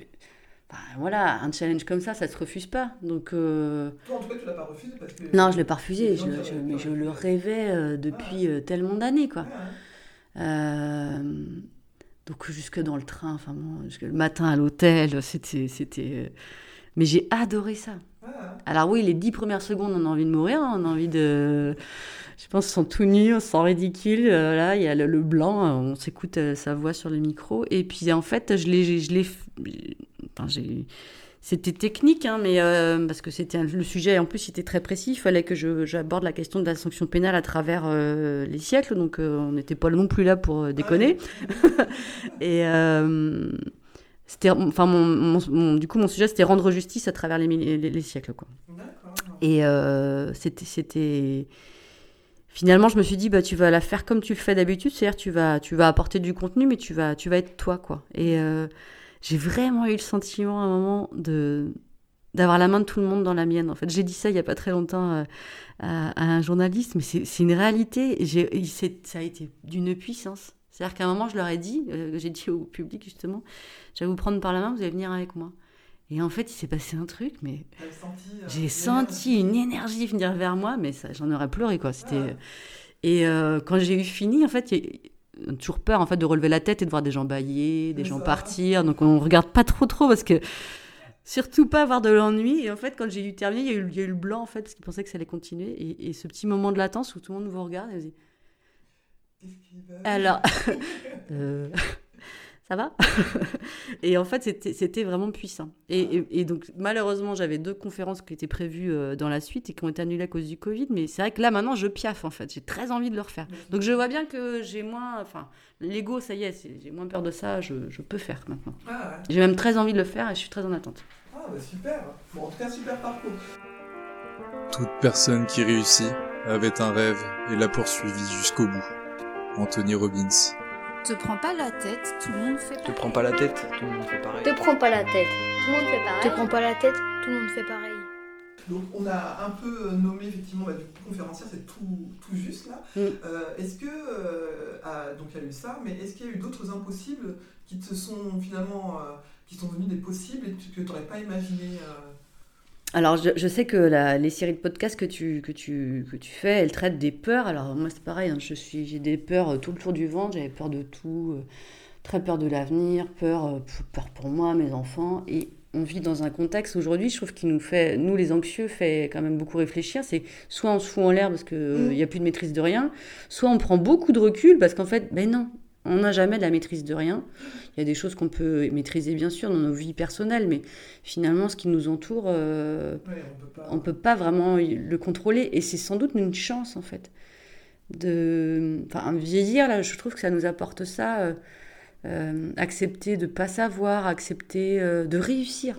Voilà, un challenge comme ça, ça se refuse pas. Donc. euh, Toi, en tout cas, tu l'as pas refusé parce que. Non, je l'ai pas refusé. Je, je- mais je le rêvais euh, depuis euh, tellement d'années, quoi. Euh, donc jusque dans le train, enfin bon, jusque le matin à l'hôtel, c'était, c'était. Mais j'ai adoré ça. Alors oui, les dix premières secondes, on a envie de mourir, hein, on a envie de. Je pense qu'on sont tout nus, on se sent ridicule. là, il y a le, le blanc, on s'écoute sa voix sur le micro. Et puis en fait, je l'ai, je l'ai, enfin. C'était technique, hein, mais euh, parce que c'était un- le sujet en plus il était très précis. Il fallait que je, j'aborde la question de la sanction pénale à travers euh, les siècles, donc euh, on n'était pas non plus là pour déconner. Et c'était, enfin, mon, mon- mon- du coup, mon sujet c'était rendre justice à travers les, milli- les- les siècles, quoi. Et c'était, c'était. Finalement, je me suis dit, bah, tu vas la faire comme tu le fais d'habitude, c'est-à-dire tu vas, tu vas apporter du contenu, mais tu vas, tu vas être toi, quoi. Et euh, j'ai vraiment eu le sentiment à un moment de d'avoir la main de tout le monde dans la mienne. En fait, j'ai dit ça il y a pas très longtemps euh, à, à un journaliste, mais c'est, une réalité. Ça a été d'une puissance. C'est-à-dire qu'à un moment, je leur ai dit, euh, j'ai dit au public justement, je vais vous prendre par la main, vous allez venir avec moi. Et en fait, il s'est passé un truc, mais euh, j'ai senti une énergie venir vers moi, mais j'en aurais pleuré quoi. C'était et euh, quand j'ai eu fini, en fait, y a toujours peur en fait de relever la tête et de voir des gens bailler, des gens partir. Donc on regarde pas trop trop parce que surtout pas avoir de l'ennui. Et en fait, quand j'ai eu terminé, il y a eu, il y a eu le blanc en fait parce qu'ils pensaient que ça allait continuer. Et, et ce petit moment de latence où tout le monde vous regarde et vous dit alors, euh, ça va Et en fait, c'était- vraiment puissant. Et, et- et donc, malheureusement, j'avais deux conférences qui étaient prévues euh, dans la suite et qui ont été annulées à cause du Covid. Mais c'est vrai que là, maintenant, je piaffe, en fait. J'ai très envie de le refaire. Donc, je vois bien que j'ai moins... Enfin, l'ego, ça y est, j'ai moins peur de ça. Je, je peux faire maintenant. Ah, ouais. J'ai même très envie de le faire et je suis très en attente. Ah, bah super. Bon, en tout cas, super parcours. Toute personne qui réussit avait un rêve et l'a poursuivi jusqu'au bout. Anthony Robbins. Te prends pas la tête, tout le monde fait Te pareil. prends pas la tête, tout le monde fait pareil. Te prends pas la tête. Tout le monde fait pareil. Te prends pas la tête, tout le monde fait pareil. Donc, on a un peu nommé effectivement bah, du coup, conférencière, c'est tout, tout juste là. Mm. Euh, est-ce que. euh, ah, donc, il y a eu ça, mais est-ce qu'il y a eu d'autres impossibles qui te sont finalement. euh, qui sont devenus des possibles et que tu n'aurais pas imaginé euh, alors, je, sais que les séries de podcasts que tu, que, tu, que tu fais, elles traitent des peurs. Alors, moi, c'est pareil, hein, je suis, j'ai des peurs euh, tout le tour du ventre, j'avais peur de tout, euh, très peur de l'avenir, peur, euh, peur pour moi, mes enfants. Et on vit dans un contexte aujourd'hui, je trouve, qui nous fait, nous les anxieux, fait quand même beaucoup réfléchir. C'est soit on se fout en l'air parce qu'il n'y mmh. a plus de maîtrise de rien, soit on prend beaucoup de recul parce qu'en fait, ben non, on n'a jamais de la maîtrise de rien. Il y a des choses qu'on peut maîtriser, bien sûr, dans nos vies personnelles, mais finalement, ce qui nous entoure, euh, on ne peut pas vraiment le contrôler. Et c'est sans doute une chance, en fait. De... Enfin, vieillir, là, je trouve que ça nous apporte ça. Euh, euh, accepter de ne pas savoir, accepter de réussir.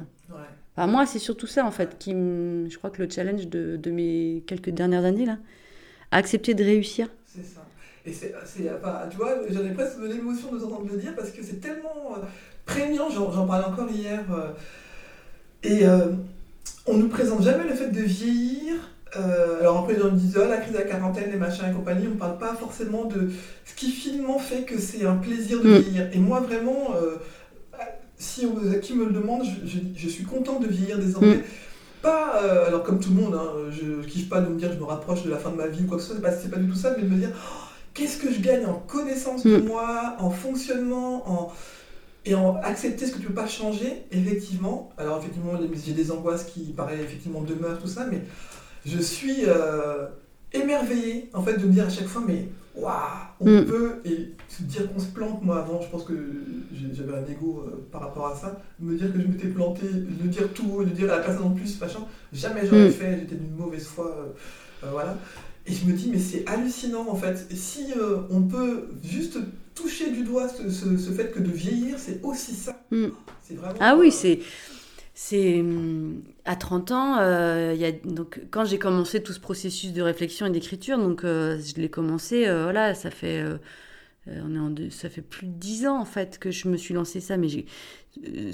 moi, c'est surtout ça, en fait, qui je crois que le challenge de, de mes quelques dernières années, là, accepter de réussir. C'est ça. Et c'est, enfin, tu vois, j'en ai presque de l'émotion de t'entendre le dire parce que c'est tellement euh, prégnant, j'en, parlais encore hier. Euh, et euh, on nous présente jamais le fait de vieillir. alors après, on dit, oh, la crise de la quarantaine, les machins et compagnie, on ne parle pas forcément de ce qui finalement fait que c'est un plaisir de mm. vieillir. Et moi, vraiment, si on, qui me le demande, je, suis content de vieillir désormais. Mm. Pas, alors comme tout le monde, hein, je, ne kiffe pas de me dire je me rapproche de la fin de ma vie ou quoi que ce soit, c'est pas, pas du tout ça, mais de me dire oh, qu'est-ce que je gagne en connaissance de mm. moi, en fonctionnement, en... et en accepter ce que tu peux pas changer, effectivement. Alors effectivement, j'ai des angoisses qui, paraissent effectivement, demeurent, tout ça, mais je suis euh, émerveillé, en fait, de me dire à chaque fois, mais waouh, on mm. peut, et se dire qu'on se plante, moi avant, je pense que j'avais un ego euh, par rapport à ça, me dire que je m'étais planté, de dire tout, de dire à la personne en plus, machin, jamais j'aurais mm. fait, j'étais d'une mauvaise foi, euh, voilà. Et je me dis, mais c'est hallucinant en fait. Si euh, on peut juste toucher du doigt ce, ce, fait que de vieillir, c'est aussi ça. Mm. ah oui, c'est. C'est à 30 ans, euh, y a, donc quand j'ai commencé tout ce processus de réflexion et d'écriture, donc euh, je l'ai commencé, voilà, ça fait en ça fait plus de 10 ans en fait que je me suis lancé ça, mais euh, hum,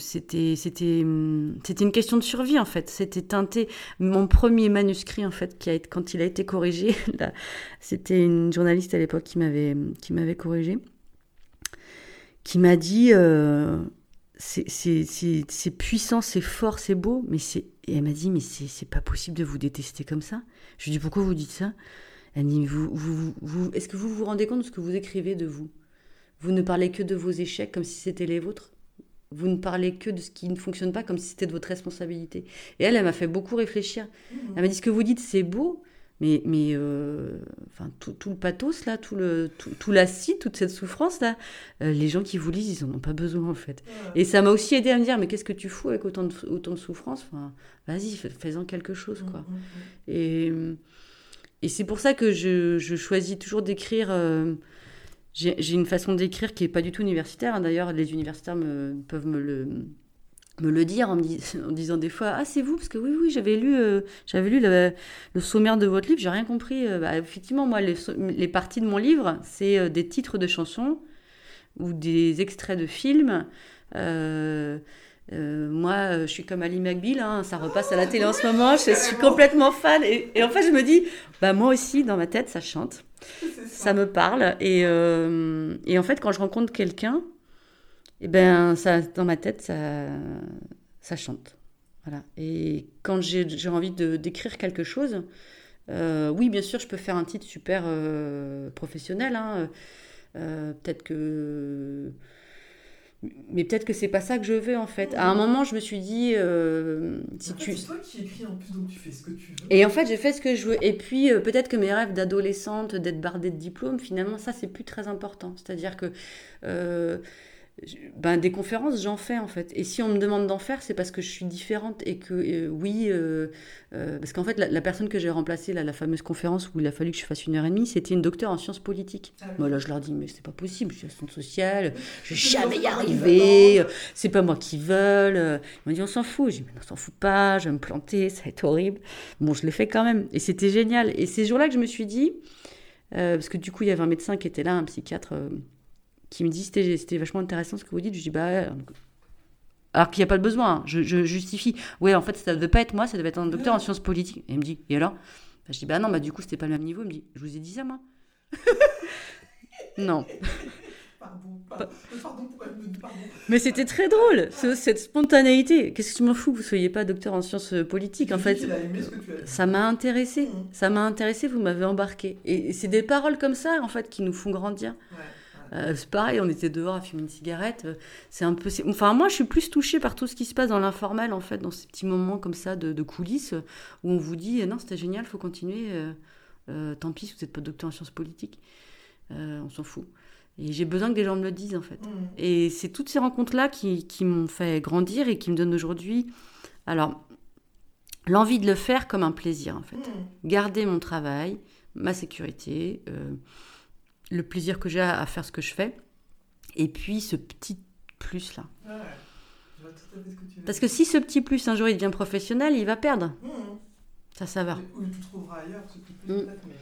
c'était une question de survie en fait. C'était teinté. Mon premier manuscrit en fait qui a été, quand il a été corrigé c'était une journaliste à l'époque qui m'avait qui m'avait corrigé qui m'a dit euh, c'est puissant c'est fort c'est beau mais c'est et elle m'a dit mais c'est pas possible de vous détester comme ça. Je lui dis pourquoi vous dites ça? Elle dit vous, vous, vous est-ce que vous vous rendez compte de ce que vous écrivez de vous? Vous ne parlez que de vos échecs comme si c'était les vôtres? Vous ne parlez que de ce qui ne fonctionne pas comme si c'était de votre responsabilité? Et elle, elle m'a fait beaucoup réfléchir. Mmh. Elle m'a dit ce que vous dites, c'est beau, mais, mais euh, enfin, tout, le pathos, là, tout, le, tout, l'acide, toute cette souffrance, là, euh, les gens qui vous lisent, ils n'en ont pas besoin, en fait. Et ça m'a aussi aidé à me dire, mais qu'est-ce que tu fous avec autant de, autant de souffrance? Enfin, Vas-y, fais-en quelque chose, quoi. Mmh, mmh, et, et c'est pour ça que je, choisis toujours d'écrire... Euh, j'ai une façon d'écrire qui n'est pas du tout universitaire. Hein. D'ailleurs, les universitaires me, peuvent me le, dire en, me disant des fois Ah, c'est vous? Parce que oui, oui, j'avais lu, euh, lu le, sommaire de votre livre, j'ai rien compris. Euh, bah, effectivement, moi, les, parties de mon livre, c'est des titres de chansons ou des extraits de films. Moi, je suis comme Ali McBeal, hein, ça repasse à la télé en ce moment, je suis complètement fan. Et, et en fait, je me dis, bah, moi aussi, dans ma tête, ça chante ça. me parle. Et, euh, et, en fait, quand je rencontre quelqu'un, et eh ben, ça, dans ma tête, ça, ça chante. Voilà. Et quand j'ai envie de d'écrire quelque chose, euh, oui, bien sûr, je peux faire un titre super euh, professionnel. Hein. Peut-être que mais peut-être que c'est pas ça que je veux en fait. À un moment, je me suis dit, euh, si tu. C'est toi qui écris en plus, donc tu fais ce que tu veux. Et en fait, j'ai fait ce que je veux. Et puis, euh, peut-être que mes rêves d'adolescente, d'être bardée de diplômes, finalement, ça, c'est plus très important. C'est-à-dire que. Euh, ben, des conférences, j'en fais en fait. Et si on me demande d'en faire, c'est parce que je suis différente et que euh, oui, euh, euh, parce qu'en fait, la, personne que j'ai remplacée, là, la fameuse conférence où il a fallu que je fasse une heure et demie, c'était une docteure en sciences politiques. Ah Moi, là, je leur dis, mais c'est pas possible, je suis assistante sociale, je vais jamais y arriver, c'est pas moi qui veulent. Ils m'ont dit, on s'en fout. J'ai dit, mais on s'en fout pas, je vais me planter, ça va être horrible. Bon, je l'ai fait quand même. Et c'était génial. Et ces jours-là que je me suis dit, parce que du coup, il y avait un médecin qui était là, un psychiatre qui me dit c'était vachement intéressant ce que vous dites. Je dis bah alors qu'il n'y a pas de besoin, hein. je, justifie. Ouais, en fait, ça ne devait pas être moi, ça devait être un docteur en sciences politiques. Et il me dit, et alors? Bah, Je dis, bah non, bah du coup, c'était pas le même niveau. Il me dit, je vous ai dit ça, moi Non. Pardon, pardon, pardon, pardon Mais c'était très drôle, ce- cette spontanéité. Qu'est-ce que tu m'en fous que vous soyez pas docteur en sciences euh, politiques En fait, ça m'a intéressé. Mhm. Ça m'a intéressé, vous m'avez embarqué. Et c'est des paroles comme ça, en fait, qui nous font grandir. Ouais. Euh, c'est pareil, on était dehors à fumer une cigarette. euh, C'est un peu. Enfin, moi, je suis plus touchée par tout ce qui se passe dans l'informel, en fait, dans ces petits moments comme ça de, de coulisses où on vous dit non, c'était génial, faut continuer. euh, tant pis si vous n'êtes pas docteur en sciences politiques, on s'en fout. Et j'ai besoin que des gens me le disent, en fait. Mhm. Et c'est toutes ces rencontres-là qui, qui m'ont fait grandir et qui me donnent aujourd'hui, alors, l'envie de le faire comme un plaisir, en fait. Mhm. Garder mon travail, ma sécurité, euh, le plaisir que j'ai à, faire ce que je fais, et puis ce petit plus-là. Ouais, je vois tout à fait ce que tu veux Parce que si ce petit plus, un jour, il devient professionnel, il va perdre Mhm. sa saveur. Ou tu trouveras ailleurs ce qui peut Mm. peut-être. Mais...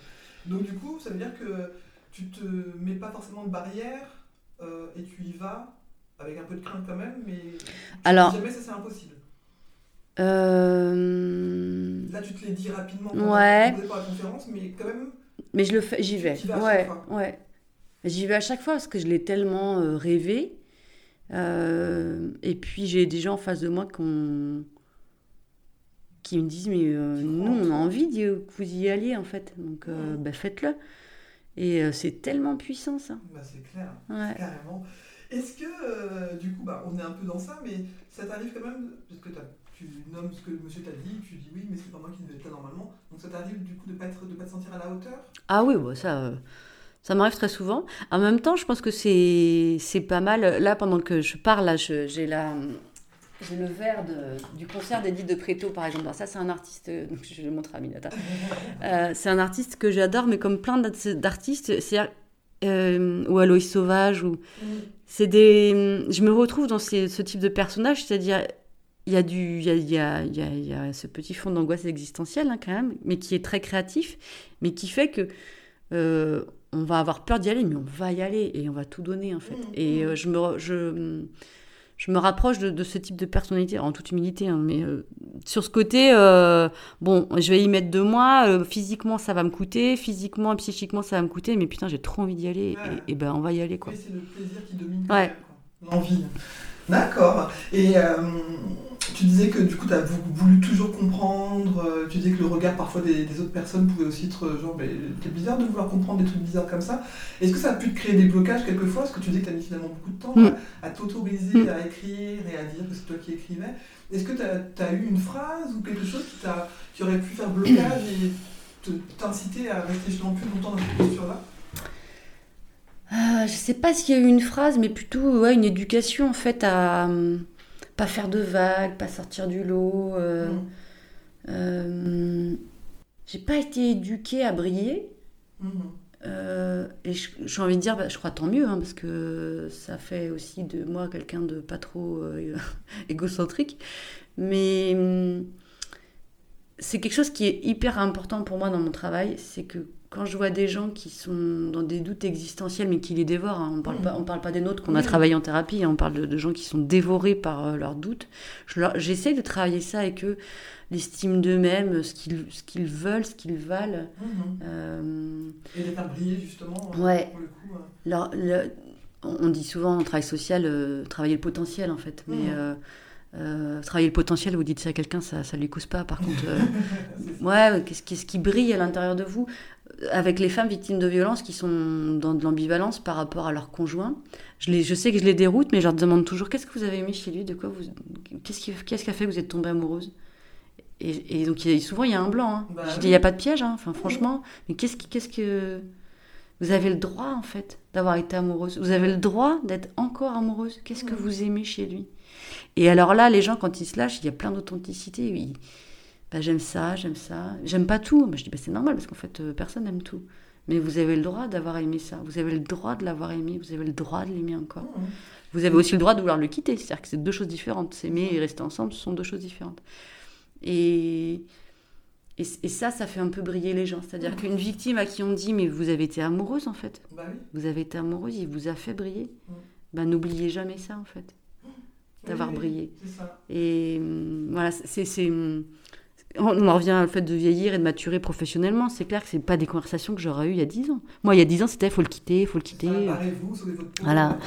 Donc du coup, ça veut dire que tu te mets pas forcément de barrière euh, et tu y vas avec un peu de crainte quand même, mais Alors- jamais ça c'est impossible. Euh, Là, tu te l'es dit rapidement Ouais. pendant la conférence, mais quand même, Mais je le fais, j'y vais. ouais, ouais. J'y vais à chaque fois parce que je l'ai tellement euh, rêvé. Euh, et puis j'ai des gens en face de moi qui me disent mais euh, nous on a envie que vous y alliez en fait. Donc bah, faites-le. Et c'est tellement puissant ça. bah, c'est clair, Ouais. carrément. Est-ce que, du coup, bah, on est un peu dans ça, mais ça t'arrive quand même, parce que tu nommes ce que le monsieur t'a dit, tu dis oui, mais c'est pas moi qui devais être là normalement, donc ça t'arrive du coup de pas, être, de pas te sentir à la hauteur? Ah oui, bah, ça, euh, ça m'arrive très souvent. En même temps, je pense que c'est pas mal. Là, pendant que je parle, là, j'ai la j'ai le verre de- du concert d'Edith de Préto, par exemple. Alors ça, c'est un artiste, euh, donc je vais le montrer à Minata. Euh, c'est un artiste que j'adore, mais comme plein d'art- d'artistes, c'est euh, ou Aloïs Sauvage, ou c'est des, je me retrouve dans ces- ce type de personnage, c'est-à-dire il y a du, il y a, il y a, il y a- ce petit fond d'angoisse existentielle hein, quand même, mais qui est très créatif, mais qui fait que euh, on va avoir peur d'y aller, mais on va y aller et on va tout donner en fait. Mhm. Et euh, je me, je, je me rapproche de, de ce type de personnalité, en toute humilité, hein, mais euh, sur ce côté, bon, je vais y mettre deux mois, euh, physiquement ça va me coûter, physiquement, psychiquement ça va me coûter, mais putain, j'ai trop envie d'y aller, Ouais. et, et ben on va y aller quoi. Oui, c'est le plaisir qui domine Ouais. l'envie. D'accord. Et tu disais que du coup, tu as voulu toujours comprendre, euh, tu disais que le regard parfois des, des autres personnes pouvait aussi être euh, genre, mais c'est bizarre de vouloir comprendre des trucs bizarres comme ça. Est-ce que ça a pu te créer des blocages quelquefois? Parce que tu disais que tu as mis finalement beaucoup de temps Mm. à, à t'autoriser Mm. à écrire et à dire que c'est toi qui écrivais. Est-ce que tu as, eu une phrase ou quelque chose qui, aurait pu faire blocage et te- t'inciter à rester justement plus longtemps dans cette posture-là? Euh, je sais pas s'il y a eu une phrase, mais plutôt ouais, une éducation en fait à euh, pas faire de vagues, pas sortir du lot. euh, Mm. euh, j'ai pas été éduquée à briller. Mhm. euh, et j'ai envie de dire, bah, je crois tant mieux, hein, parce que ça fait aussi de moi quelqu'un de pas trop euh, égocentrique. Mais hum, c'est quelque chose qui est hyper important pour moi dans mon travail, c'est que quand je vois des gens qui sont dans des doutes existentiels, mais qui les dévorent, hein, on parle pas, on parle pas des nôtres qu'on a travaillé en thérapie, hein, on parle de, de gens qui sont dévorés par euh, leurs doutes. Je J'essaie de travailler ça avec eux, l'estime d'eux-mêmes, ce qu'ils veulent, ce qu'ils valent. Mhm. Euh, Et briller justement, euh, Ouais. pour le coup. leur- le- on dit souvent en travail social, euh, travailler le potentiel en fait. Mais Mhm. euh, travailler le potentiel, vous dites ça à quelqu'un, ça, ça lui cause pas. Par contre, euh, ouais, qu'est-ce qu'est-ce qui brille à l'intérieur de vous? Avec les femmes victimes de violences qui sont dans de l'ambivalence par rapport à leur conjoint, je, les, je sais que je les déroute, mais je leur demande toujours qu'est-ce que vous avez aimé chez lui? De quoi vous Qu'est-ce qui, qu'est-ce qui a fait que vous êtes tombée amoureuse? Et, et donc souvent il y a un blanc. hein. Bah je dis il n'y a pas de piège, hein. enfin franchement. Mais qu'est-ce qui, qu'est-ce que vous avez le droit en fait d'avoir été amoureuse? Vous avez le droit d'être encore amoureuse? Qu'est-ce que Mhm. vous aimez chez lui? Et alors là, les gens quand ils se lâchent, il y a plein d'authenticité. Ils- bah, j'aime ça, j'aime ça, j'aime pas tout. Mais je dis bah, c'est normal parce qu'en fait euh, personne n'aime tout. Mais vous avez le droit d'avoir aimé ça. Vous avez le droit de l'avoir aimé. Vous avez le droit de l'aimer encore. Mhm. Vous avez aussi le droit de vouloir le quitter. C'est-à-dire que c'est deux choses différentes. S'aimer et rester ensemble, ce sont deux choses différentes. Et, et, et ça, ça fait un peu briller les gens. C'est-à-dire qu'une victime à qui on dit Mais vous avez été amoureuse, en fait. Bah oui. Vous avez été amoureuse, il vous a fait briller. Mm. Ben, n'oubliez jamais ça, en fait. D'avoir Oui, oui, brillé. Ça. Et voilà, c'est. On en revient au fait de vieillir et de maturer professionnellement. C'est clair que c'est pas des conversations que j'aurais eues il y a 10 ans. Moi, il y a 10 ans, c'était faut le quitter, faut le quitter. Barrez-vous, sauvez votre peau. Voilà.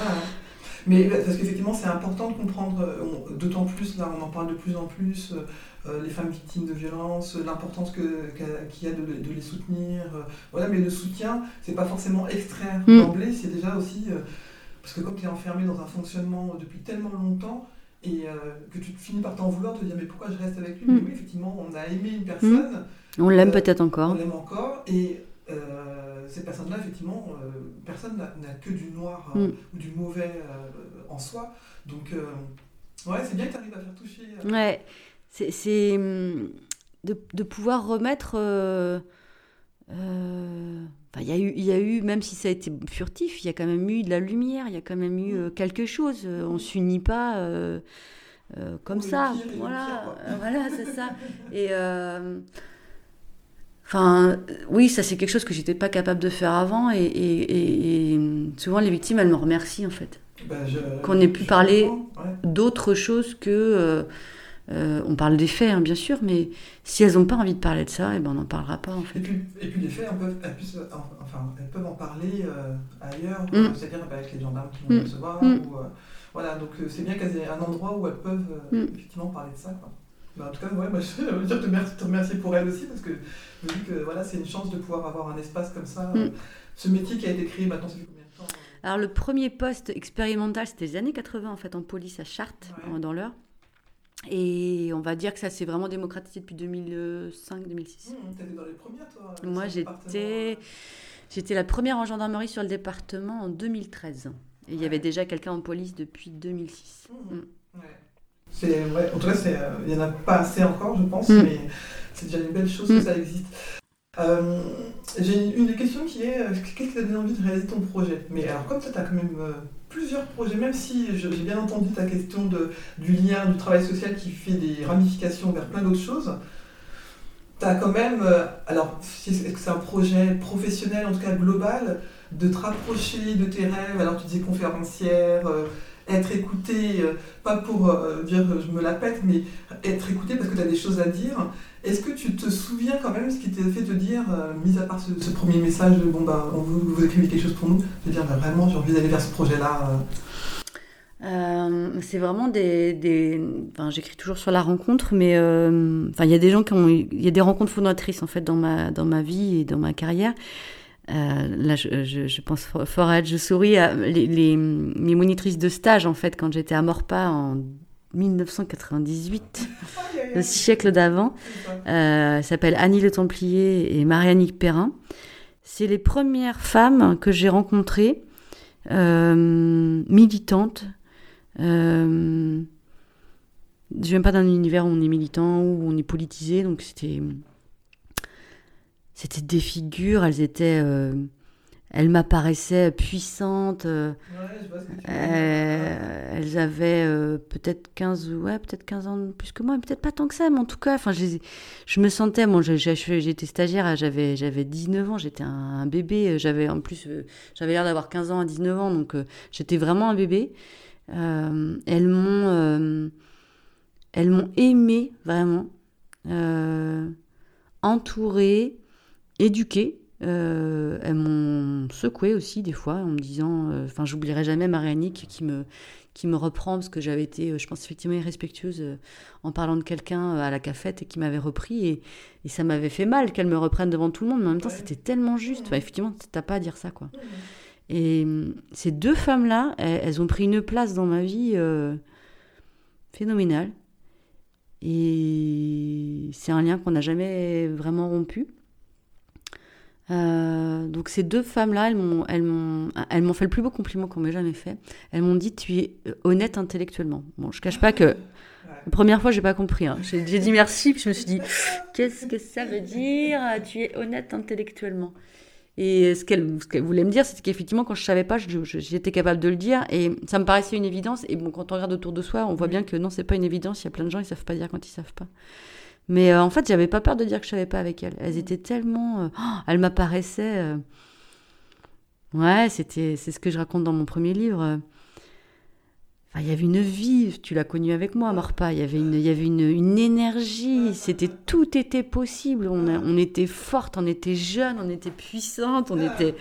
Mais parce qu'effectivement, c'est important de comprendre, euh, d'autant plus, là, on en parle de plus en plus, euh, euh, les femmes victimes de violences, l'importance qu'il y a de, de les soutenir. euh, voilà, mais le soutien, c'est pas forcément extraire Mm. d'emblée, c'est déjà aussi. euh, parce que quand tu es enfermé dans un fonctionnement depuis tellement longtemps, et euh, que tu finis par t'en vouloir, te dire mais pourquoi je reste avec lui? Mm. Mais oui, effectivement, on a aimé une personne, On l'aime Euh, peut-être on encore. l'aime encore, et euh, cette personne-là, effectivement, euh, personne n'a que du noir euh, Mm. ou du mauvais en soi. Donc, ouais, c'est bien que tu arrives à faire toucher. Ouais, c'est hum, de, de pouvoir remettre. Euh, Il y, a eu, il y a eu, même si ça a été furtif, il y a quand même eu de la lumière, il y a quand même eu euh, quelque chose. Euh, On s'unit pas euh, euh, comme ça. Voilà, voilà c'est ça. Et. Enfin, oui, ça c'est quelque chose que j'étais pas capable de faire avant et, et- et- et souvent les victimes elles me remercient en fait. bah, Qu'on ait pu parler ouais. d'autre chose que. Euh, on parle des faits, hein, bien sûr, mais si elles n'ont pas envie de parler de ça, eh ben on n'en parlera pas en Et fait. puis, et puis les faits, elles peuvent, elles enfin, elles peuvent en parler euh, ailleurs, Mm. c'est-à-dire bah, avec les gendarmes qui vont Mm. recevoir. Mm. Ou, euh, voilà, donc c'est bien qu'elles aient un endroit où elles peuvent Mm. effectivement parler de ça. Quoi. Bah, en tout cas, ouais, je veux dire te, remercier, pour elle aussi parce que je me dis que voilà, c'est une chance de pouvoir avoir un espace comme ça. Mm. ce métier qui a été créé maintenant, ça fait combien de temps Alors le premier poste expérimental, c'était les années 80 en fait en police à Chartres, Ouais. dans l'heure. Et on va dire que ça s'est vraiment démocratisé depuis 2005-2006. Mmh, T'étais dans les premières, toi Moi, j'étais- J'étais la première en gendarmerie sur le département en 2013. Et il y avait déjà quelqu'un en police depuis 2006. euh, Mm. mmh, ouais. C'est, ouais, en tout cas, euh, il n'y en a pas assez encore, je pense, mais c'est déjà une belle chose que ça existe. Euh, j'ai une, une des questions qui est euh, qu'est-ce qui t'a donné envie de réaliser ton projet? Mais alors, comme ça, tu as quand même plusieurs projets, même si j'ai bien entendu ta question de, du lien du travail social qui fait des ramifications vers plein d'autres choses, tu as quand même, euh, alors, est-ce que c'est un projet professionnel, en tout cas global, de te rapprocher de tes rêves Alors, tu disais conférencière, euh, être écouté, euh, pas pour euh, dire euh, je me la pète, mais être écouté parce que tu as des choses à dire. Est-ce que tu te souviens quand même ce qui t'a fait te dire, mis à part ce, premier message de bon, bah, on vous, écrivez quelque chose pour nous, de dire bah, vraiment j'ai envie d'aller vers ce projet-là c'est vraiment des, des... Enfin, j'écris toujours sur la rencontre, mais enfin, il y a des gens qui ont, il y a des rencontres fondatrices en fait dans ma dans ma vie et dans ma carrière. Euh, là, je, je, je pense fort à je souris à les, monitrices de stage en fait quand j'étais à Morpa en 1998, le siècle d'avant. Euh, s'appelle Annie Le Templier et Marianne Perrin. C'est les premières femmes que j'ai rencontrées, euh, militantes. Euh, je viens pas d'un univers où on est militant, où on est politisé, donc c'était c'était des figures. Elles étaient, euh, elles m'apparaissaient puissantes. euh, Ouais, je vois ce que tu euh, elles avaient euh, peut-être 15 ouais peut-être 15 ans de plus que moi peut-être pas tant que ça mais en tout cas enfin je, je me sentais j'ai- j'étais stagiaire j'avais j'avais 19 ans j'étais un, un bébé j'avais en plus j'avais l'air d'avoir 15 ans à 19 ans donc j'étais vraiment un bébé elles m'ont elles m'ont aimé vraiment entourée éduquée euh, elles m'ont secoué aussi des fois en me disant, euh, enfin j'oublierai jamais Marianique qui me qui me reprend parce que j'avais été, euh, je pense effectivement irrespectueuse euh, en parlant de quelqu'un euh, à la cafette et qui m'avait repris et, et ça m'avait fait mal qu'elle me reprenne devant tout le monde, mais en même temps Ouais. c'était tellement juste. Enfin, effectivement, t'as pas à dire ça quoi. Et ces deux femmes-là, elles, elles ont pris une place dans ma vie euh, phénoménale. Et c'est un lien qu'on n'a jamais vraiment rompu. Euh, donc ces deux femmes-là, elles m'ont, elles m'ont, elles m'ont fait le plus beau compliment qu'on m'ait jamais fait. Elles m'ont dit tu es euh, honnête intellectuellement. Bon, je cache pas que la première fois j'ai pas compris. hein. J'ai, j'ai dit merci, puis je me suis dit qu'est-ce que ça veut dire Tu es honnête intellectuellement? Et ce qu'elle, ce qu'elle voulait me dire, c'était qu'effectivement quand je savais pas, je- je- j'étais capable de le dire et ça me paraissait une évidence. Et bon, quand on regarde autour de soi, on voit bien que non, c'est pas une évidence. Il y a plein de gens ils savent pas dire quand ils savent pas. Mais euh, en fait, j'avais pas peur de dire que je savais pas avec elles. Elles étaient tellement. euh, oh, elles m'apparaissaient. euh, Ouais, c'était, c'est ce que je raconte dans mon premier livre. il y avait une vie, tu l'as connu avec moi, Morpa, il y avait une, il y avait une, une énergie, c'était, tout était possible, on, a- on était forte, on était jeune, on était puissante, on était...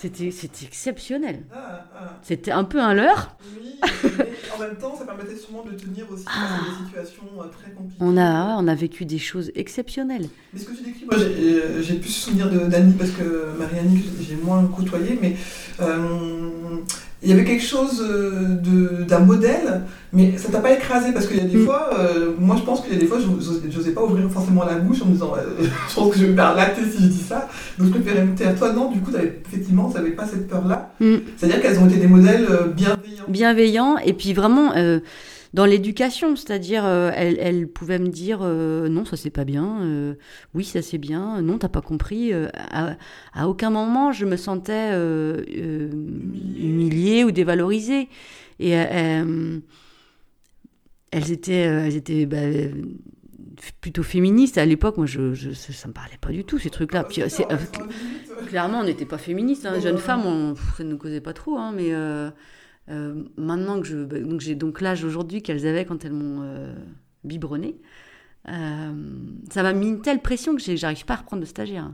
C'était, c'était exceptionnel. Ah, ah. C'était un peu un leurre. Oui, mais en même temps, ça permettait sûrement de tenir aussi face à des situations euh, très compliquées. On a, on a vécu des choses exceptionnelles. Mais ce que tu décris, moi j'ai euh, j'ai plus souvenir de- d'Annie parce que Marie-Annie, j'ai moins côtoyé, mais euh, il y avait quelque chose euh, de- d'un modèle, mais ça t'a pas écrasé parce qu'il y a des Mm. fois, euh, moi je pense qu'il y a des fois, j'os- j'osais pas ouvrir forcément la bouche en me disant, euh, je pense que je vais me faire latter si je dis ça, donc je préférais me taire. Toi, non, du coup, t'avais- effectivement, tu n'avais pas cette peur-là. Mm. C'est-à-dire qu'elles ont été des modèles euh, bienveillants. bienveillant et puis vraiment euh, dans l'éducation, c'est-à-dire euh, elle, elle pouvait me dire euh, non ça c'est pas bien, euh, oui ça c'est bien, non t'as pas compris. euh, à, à aucun moment je me sentais humiliée ou dévalorisée et elles étaient elles étaient bah, plutôt féministes à l'époque. Moi je, je ça me parlait pas du tout ces trucs-là. Puis c'est euh, Clairement, on n'était pas féministe. Hein. Non, Jeune non, femme, non. on, pff, ça ne nous causait pas trop. Hein, mais euh, euh, maintenant que je, bah, donc j'ai donc l'âge aujourd'hui qu'elles avaient quand elles m'ont euh, biberonné, euh, ça m'a mis une telle pression que j'arrive pas à reprendre de stagiaire.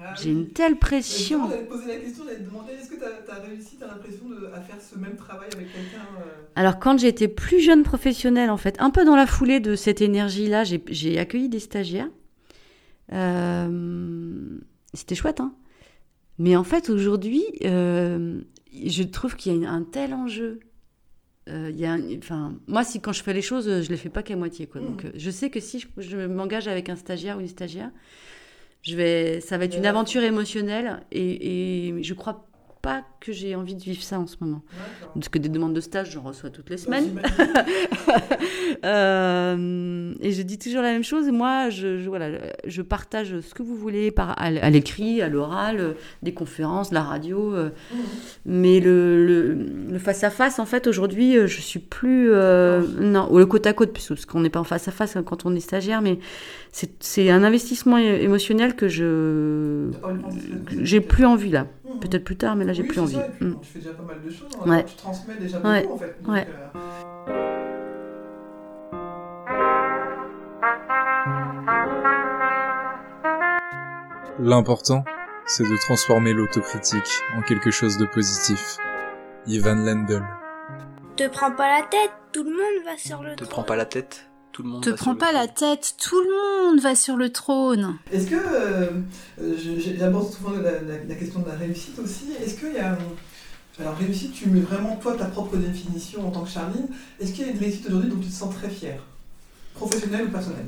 Ah J'ai oui. une telle pression. La question, j'allais te demander est-ce que tu as, réussi, tu as l'impression de, à faire ce même travail avec quelqu'un euh, Alors quand j'étais plus jeune professionnelle, en fait, un peu dans la foulée de cette énergie-là, j'ai- j'ai accueilli des stagiaires. Euh, C'était chouette, hein. Mais en fait, aujourd'hui, euh, je trouve qu'il y a un tel enjeu. Euh, il y a un- enfin, moi, si quand je fais les choses, je les fais pas qu'à moitié. Quoi. Donc, euh, je sais que si je, je m'engage avec un stagiaire ou une stagiaire, je vais, ça va être une aventure émotionnelle et, et je crois pas que j'ai envie de vivre ça en ce moment. Parce que des demandes de stage, j'en reçois toutes les semaines. Euh, et je dis toujours la même chose. Moi, je, je- voilà, je partage ce que vous voulez par, à, à l'écrit, à l'oral, euh, des conférences, la radio. euh, Mhm. mais le, le, le face-à-face, en fait, aujourd'hui, je suis plus. euh, non, ou le côte-à-côte, puisque- parce qu'on n'est pas en face-à-face hein, quand on est stagiaire, mais c'est un investissement émotionnel que je. J'ai plus envie là. Mhm. Peut-être plus tard, mais là, j'ai Oui, plus envie. Mm. Tu fais déjà pas mal de choses, Ouais. hein, tu transmets déjà beaucoup Ouais. en fait. Donc, Ouais. euh, L'important, c'est de transformer l'autocritique en quelque chose de positif. Ivan Lendl. Te prends pas la tête, tout le monde va sur le Te trône. prends pas la tête, tout le monde Te va sur prends le pas la tête, tout le monde va sur le trône. Est-ce que, euh, euh, j'aborde souvent la, la- la question de la réussite aussi, est-ce qu'il y a... Alors réussite, tu mets vraiment toi ta propre définition en tant que Charline. Est-ce qu'il y a une réussite aujourd'hui dont tu te sens très fière? Professionnelle ou personnelle?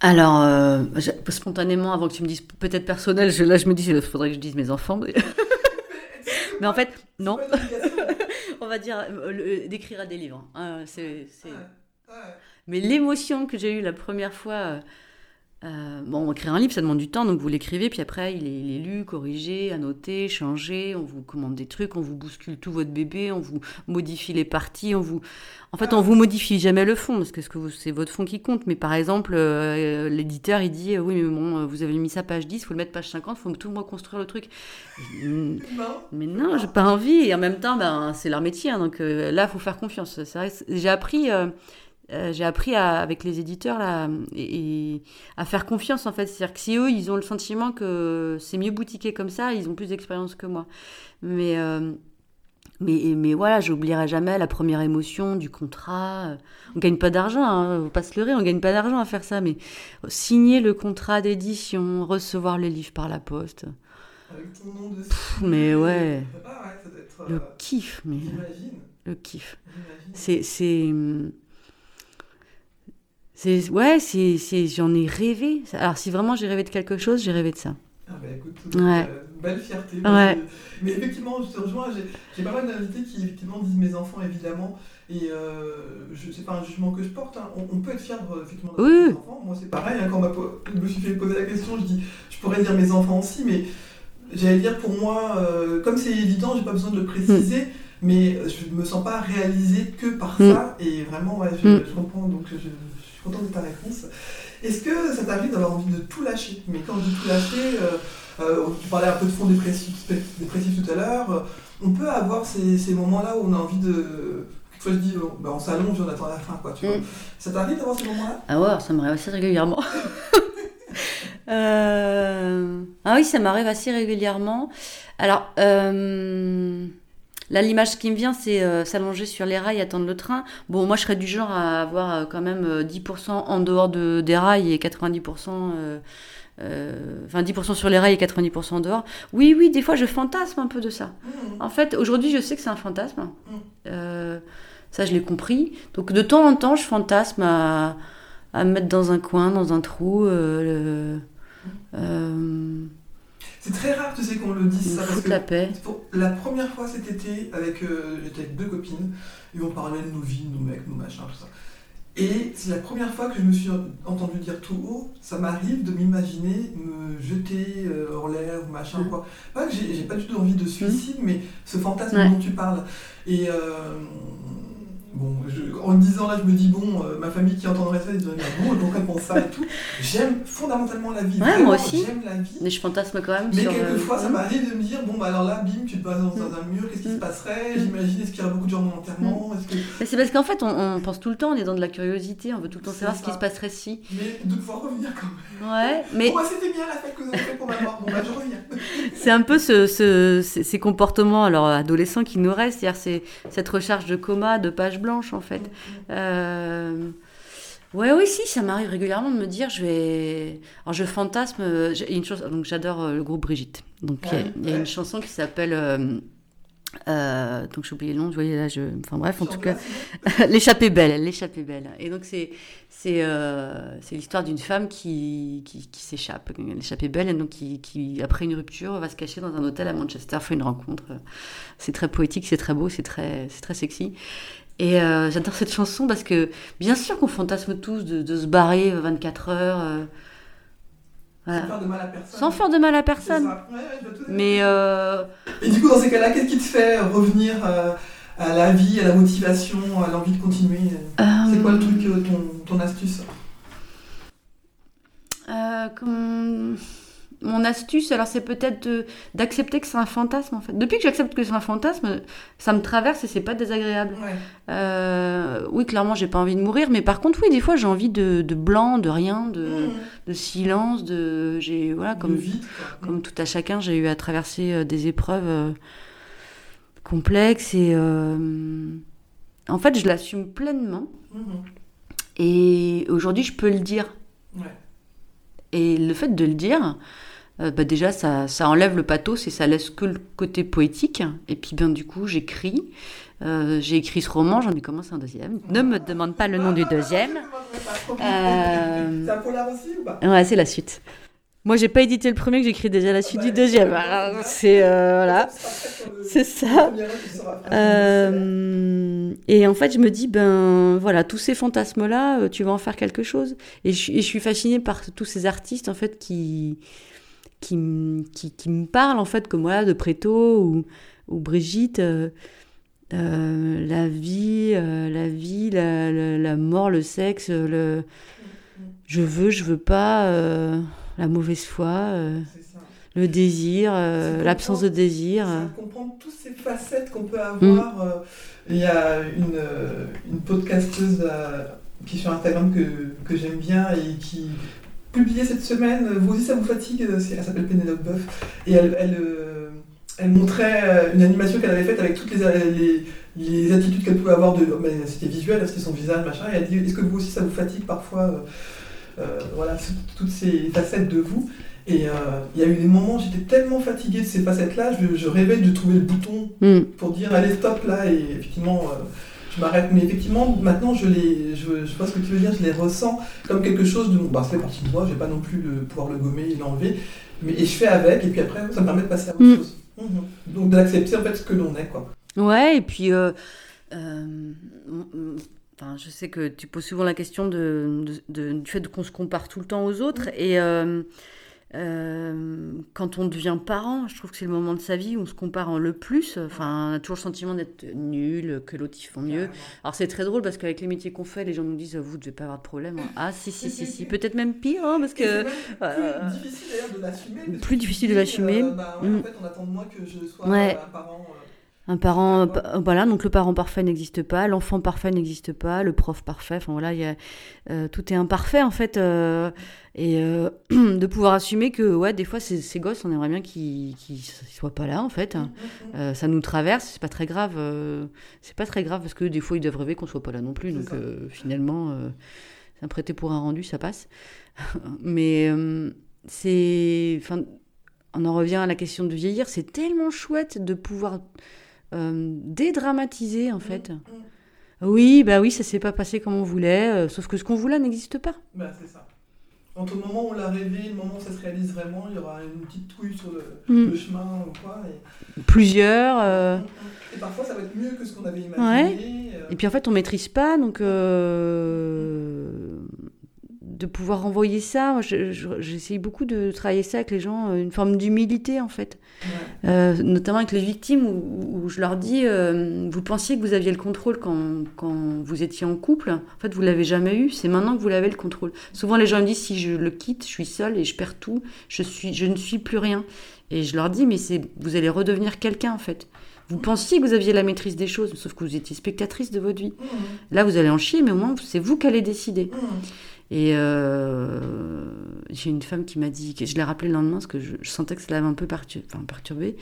Alors, euh, spontanément, avant que tu me dises peut-être personnel, je, là, je me dis, il faudrait que je dise mes enfants. Mais, mais en fait, non. On va dire euh, d'écrire à des livres. hein, c'est, ouais. Mais l'émotion que j'ai eue la première fois, euh, euh, bon, écrire un livre, ça demande du temps, donc vous l'écrivez, puis après, il est, il est lu, corrigé, annoté, changé, on vous commande des trucs, on vous bouscule tout votre bébé, on vous modifie les parties, on vous... En fait, on vous modifie jamais le fond, parce que, c'est votre fond qui compte. Mais par exemple, euh, l'éditeur, il dit, euh, oui, mais bon, vous avez mis ça page 10, faut le mettre page 50, faut tout reconstruire le truc. Non mais non, j'ai pas envie. Et en même temps, ben, c'est leur métier. hein, donc là, il faut faire confiance. J'ai appris, euh, j'ai appris à- avec les éditeurs là, et, et à faire confiance en fait. C'est-à-dire que si eux, ils ont le sentiment que c'est mieux boutiqué comme ça, ils ont plus d'expérience que moi. Mais, euh, mais, mais voilà, j'oublierai jamais la première émotion du contrat. On gagne pas d'argent, hein, faut pas se leurrer, on gagne pas d'argent à faire ça. Mais signer le contrat d'édition, recevoir le livre par la poste, Avec ton nom dessus. mais ouais. Ah ouais, ça doit être... le euh, kiff, mais le kiff. C'est, c'est, ouais, c'est, c'est, j'en ai rêvé. Alors si vraiment j'ai rêvé de quelque chose, j'ai rêvé de ça. Ah bah écoute, Ouais. euh, belle fierté. Ouais. Mais effectivement, je te rejoins, j'ai- j'ai pas mal d'invités qui effectivement disent mes enfants évidemment, et euh, je c'est pas un jugement que je porte, hein. on, on peut être fier de- effectivement de Oui. enfants. Moi c'est pareil, hein, quand m'a je me suis fait poser la question, je dis je pourrais dire mes enfants aussi, mais j'allais dire pour moi, euh, comme c'est évident, j'ai pas besoin de le préciser. Mais euh, je me sens pas réalisée que par Mm. ça, et vraiment, ouais, je, Mm. je comprends, donc je suis contente de ta réponse. Est-ce que ça t'arrive d'avoir envie de tout lâcher? Mais quand je dis tout lâcher, euh, euh, tu parlais un peu de fond dépressif, dépressif tout à l'heure. on peut avoir ces, ces moments-là où on a envie de. Fois, je dis, bon, bah, on s'allonge, on attend la fin, quoi. Tu vois. Mm. Ça t'arrive d'avoir ces moments-là? Ah ouais, ça m'arrive assez régulièrement. Euh, Ah oui, ça m'arrive assez régulièrement. Alors, euh, là, l'image qui me vient, c'est euh, s'allonger sur les rails, attendre le train. Bon, moi, je serais du genre à avoir euh, quand même euh, 10% en dehors de, des rails et 90%... euh, euh, Enfin, 10% sur les rails et 90% en dehors. Oui, oui, des fois, je fantasme un peu de ça. Mm. En fait, aujourd'hui, je sais que c'est un fantasme. Mm. Euh, ça, je l'ai compris. Donc, de temps en temps, je fantasme à, à me mettre dans un coin, dans un trou. euh, le- euh, C'est très rare, tu sais, qu'on le dise ça. Parce que la paix. pour la première fois cet été, avec, euh, j'étais avec deux copines, et on parlait de nos vies, de nos mecs, nos machins, tout ça. Et c'est la première fois que je me suis entendu dire tout haut, ça m'arrive de m'imaginer me jeter euh, en l'air ou machin, Mm. quoi. Pas que j'ai pas du tout envie de suicide, mais ce fantasme dont tu parles. Et euh, bon, je- en le disant là, je me dis, bon, euh, ma famille qui entendrait ça, ils diraient, bon, pourquoi pense ça et tout. J'aime fondamentalement la vie. Ouais, Vraiment, moi aussi. J'aime la vie. Mais je fantasme quand même Mais sur. quelquefois, euh, ça m'arrive de me dire, bon, bah alors là, bim, tu te passes dans Mm. un mur, qu'est-ce qui se passerait? Mm. J'imagine, est-ce qu'il y aura beaucoup de gens dans l'enterrement? Est-ce que... Mais c'est parce qu'en fait, on, on pense tout le temps, on est dans de la curiosité, on veut tout le temps savoir ce qui se passerait si. Mais de pouvoir revenir quand même. Ouais, mais Bon, bah, c'était bien la fête que vous avez fait pour ma mort. Bon, bah, je reviens. c'est un peu ce, ce- ces, ces comportements alors adolescents qui nous restent, c'est-à-dire c'est cette recharge de coma, de page blanche en fait. Euh, Ouais, oui, si, ça m'arrive régulièrement de me dire, je vais. Alors, je fantasme. une chose. Donc, j'adore euh, le groupe Brigitte. Donc, il y a- Ouais, il y, a ouais. une chanson qui s'appelle. euh, euh, donc, j'ai oublié le nom, vous voyez là, je. Enfin, bref, en tout cas. L'échappée belle, l'échappée belle. Et donc, c'est. C'est euh, l'histoire d'une femme qui, qui, qui s'échappe, l'échappée belle, et donc qui, qui, après une rupture, va se cacher dans un hôtel à Manchester, fait une rencontre. C'est très poétique, c'est très beau, c'est très, c'est très sexy. Et euh, j'adore cette chanson parce que, bien sûr qu'on fantasme tous de, de se barrer 24 heures, euh, voilà. Sans faire de mal à personne. sans faire de mal à personne. Ouais, ouais. Mais euh, Et du coup, dans ces cas-là, qu'est-ce qui te fait revenir euh, à la vie, à la motivation, à l'envie de continuer? C'est quoi le truc, euh, ton, ton astuce? Euh, comme- Mon astuce, alors c'est peut-être d'accepter que c'est un fantasme en fait. Depuis que j'accepte que c'est un fantasme, ça me traverse et c'est pas désagréable. Ouais. Euh, oui, clairement, j'ai pas envie de mourir, mais par contre, oui, des fois, j'ai envie de, de blanc, de rien, de, Mmh. de silence, de, j'ai voilà, comme comme tout à chacun, j'ai eu à traverser euh, des épreuves euh, complexes et euh, en fait, je l'assume pleinement. Mhm. Et aujourd'hui, je peux le dire. Ouais. Et le fait de le dire, euh, bah déjà, ça, ça enlève le pathos et ça laisse que le côté poétique. Et puis, bien du coup, j'écris. Euh, j'ai écrit ce roman, j'en ai commencé un deuxième. Ne me demande pas le nom du deuxième. Euh, C'est un polar aussi ou pas? Ouais, c'est la suite. Moi, j'ai pas édité le premier, que j'écris déjà la suite du deuxième. C'est euh, voilà. C'est ça. Euh, et en fait, je me dis, ben voilà, tous ces fantasmes-là, tu vas en faire quelque chose. Et je, suis- et je suis fascinée par tous ces artistes, en fait, qui, qui, m- qui, qui me parlent, en fait, comme voilà, de Préto ou, ou Brigitte. euh, euh, la vie, euh, la vie, la, la, la mort, le sexe, le je veux, je veux pas, la mauvaise foi, le désir, l'absence de désir. comprendre toutes ces facettes qu'on peut avoir. euh, Il y a une, une podcasteuse qui est sur Instagram que, que j'aime bien et qui publiait cette semaine, euh, vous aussi ça vous fatigue, euh, elle s'appelle Pénélope Boeuf, et elle, elle, euh, elle montrait une animation qu'elle avait faite avec toutes les, les, les attitudes qu'elle pouvait avoir, de, mais c'était visuel, c'était son visage, machin, et elle dit, est-ce que vous aussi ça vous fatigue parfois euh, voilà, toutes ces facettes de vous? Et euh, il y a eu des moments, j'étais tellement fatiguée de ces facettes-là, je, je rêvais de trouver le bouton Hmm. pour dire allez stop là et effectivement euh, je m'arrête. Mais effectivement maintenant je les, je, je vois ce que tu veux dire, je les ressens comme quelque chose de bon, bah ça fait partie de moi, je vais pas non plus le, pouvoir le gommer et l'enlever, mais et je fais avec et puis après ça me permet de passer à autre Mm. chose. Mhm. Donc d'accepter en fait ce que l'on est quoi. Ouais, et puis, euh, euh, mm, mm, enfin, je sais que tu poses souvent la question de, de- de- du fait qu'on se compare tout le temps aux autres. Et euh, euh, quand on devient parent, je trouve que c'est le moment de sa vie où on se compare en le plus. Enfin, on a toujours le sentiment d'être nul, que l'autre ils font mieux. Alors c'est très drôle parce qu'avec les métiers qu'on fait, les gens nous disent vous devez pas avoir de problème. hein. Ah si si si si, peut-être même pire hein, parce que euh, plus difficile d'ailleurs de l'assumer. plus difficile de l'assumer. euh, bah, ouais, Mm. En fait on attend de moi que je sois Ouais. euh, un parent. Euh, Un parent, voilà, donc le parent parfait n'existe pas, l'enfant parfait n'existe pas, le prof parfait, enfin voilà, y a, tout est imparfait en fait, et de pouvoir assumer que ouais, des fois ces, ces gosses, on aimerait bien qu'ils ne soient pas là en fait, mm, mm, mm. ça nous traverse, c'est pas très grave, c'est pas très grave parce que des fois ils doivent rêver qu'on soit pas là non plus, donc finalement, c'est un prêté pour un rendu, ça passe, mais c'est, enfin, on en revient à la question de vieillir, c'est tellement chouette de pouvoir euh, dédramatiser en mm, fait. Mm. Oui, bah oui, ça s'est pas passé comme on voulait, euh, sauf que ce qu'on voulait n'existe pas. Bah, c'est ça. Entre le moment où on l'a rêvé le moment où ça se réalise vraiment, il y aura une petite trouille sur le, mm. chemin ou quoi. Plusieurs. Euh. Et parfois, ça va être mieux que ce qu'on avait imaginé. Et puis en fait, on maîtrise pas, donc de pouvoir renvoyer ça. J'essaye beaucoup de travailler ça avec les gens, euh, une forme d'humilité en fait. Euh, notamment avec les victimes où, je leur dis euh, Vous pensiez que vous aviez le contrôle quand, quand vous étiez en couple? En fait, vous l'avez jamais eu. C'est maintenant que vous l'avez le contrôle. Souvent, les gens me disent Si je le quitte, je suis seule et je perds tout. Je, suis, je ne suis plus rien. Et je leur dis Mais vous allez redevenir quelqu'un en fait. Vous pensiez que vous aviez la maîtrise des choses, sauf que vous étiez spectatrice de votre vie. Mmh. Là, vous allez en chier, mais au moins, c'est vous qui allez décider. Mmh. Et euh, j'ai une femme qui m'a dit, je l'ai rappelé le lendemain parce que je, sentais que ça l'avait un peu perturbé.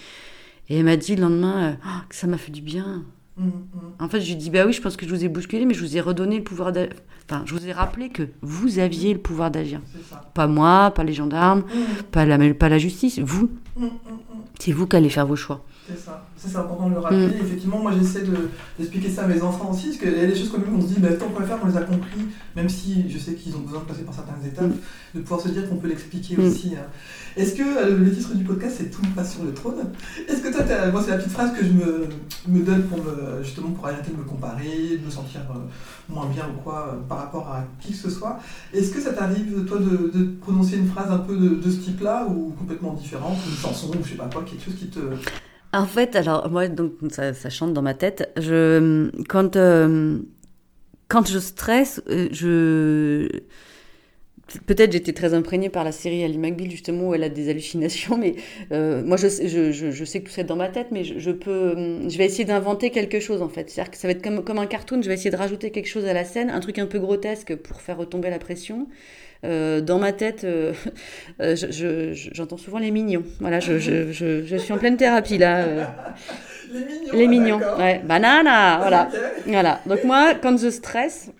Et elle m'a dit le lendemain euh, oh, que ça m'a fait du bien. Mmh, mmh. En fait, je lui ai dit, bah oui, je pense que je vous ai bousculé, mais je vous ai redonné le pouvoir d'agir. Enfin, je vous ai rappelé que vous aviez le pouvoir d'agir. Pas moi, pas les gendarmes, mmh. pas, la, pas la justice, vous. C'est vous qui allez faire vos choix. C'est ça. c'est important de le rappeler. Mm. Effectivement, moi j'essaie d'expliquer ça à mes enfants aussi, parce qu'il y a des choses comme nous, on se dit, bah, tant qu'on faire, on les a compris, même si je sais qu'ils ont besoin de passer par certaines étapes, mm. de pouvoir se dire qu'on peut l'expliquer mm. aussi. Hein. Est-ce que euh, le titre du podcast, c'est Tout passe sur le trône? Est-ce que toi, moi c'est la petite phrase que je me, donne pour me, justement pour arrêter de me comparer, de me sentir euh, moins bien ou quoi euh, par rapport à qui que ce soit? Est-ce que ça t'arrive, toi, de, prononcer une phrase un peu de, ce type-là, ou complètement différente, une chanson, ou je sais pas quoi, quelque chose qui te... En fait, alors moi, donc ça, chante dans ma tête. Je, quand quand je stresse, je peut-être j'étais très imprégnée par la série Ali McBeal justement où elle a des hallucinations, mais euh, moi je, je, je, sais que tout ça est dans ma tête, mais je, peux, je vais essayer d'inventer quelque chose en fait. C'est-à-dire que ça va être comme, comme un cartoon. Je vais essayer de rajouter quelque chose à la scène, un truc un peu grotesque pour faire retomber la pression. Euh, dans ma tête, euh, euh, j'entends souvent les mignons. Voilà, je, suis en pleine thérapie là. Les mignons. Les mignons, ouais. Banana, voilà. voilà. Donc moi, quand je stresse,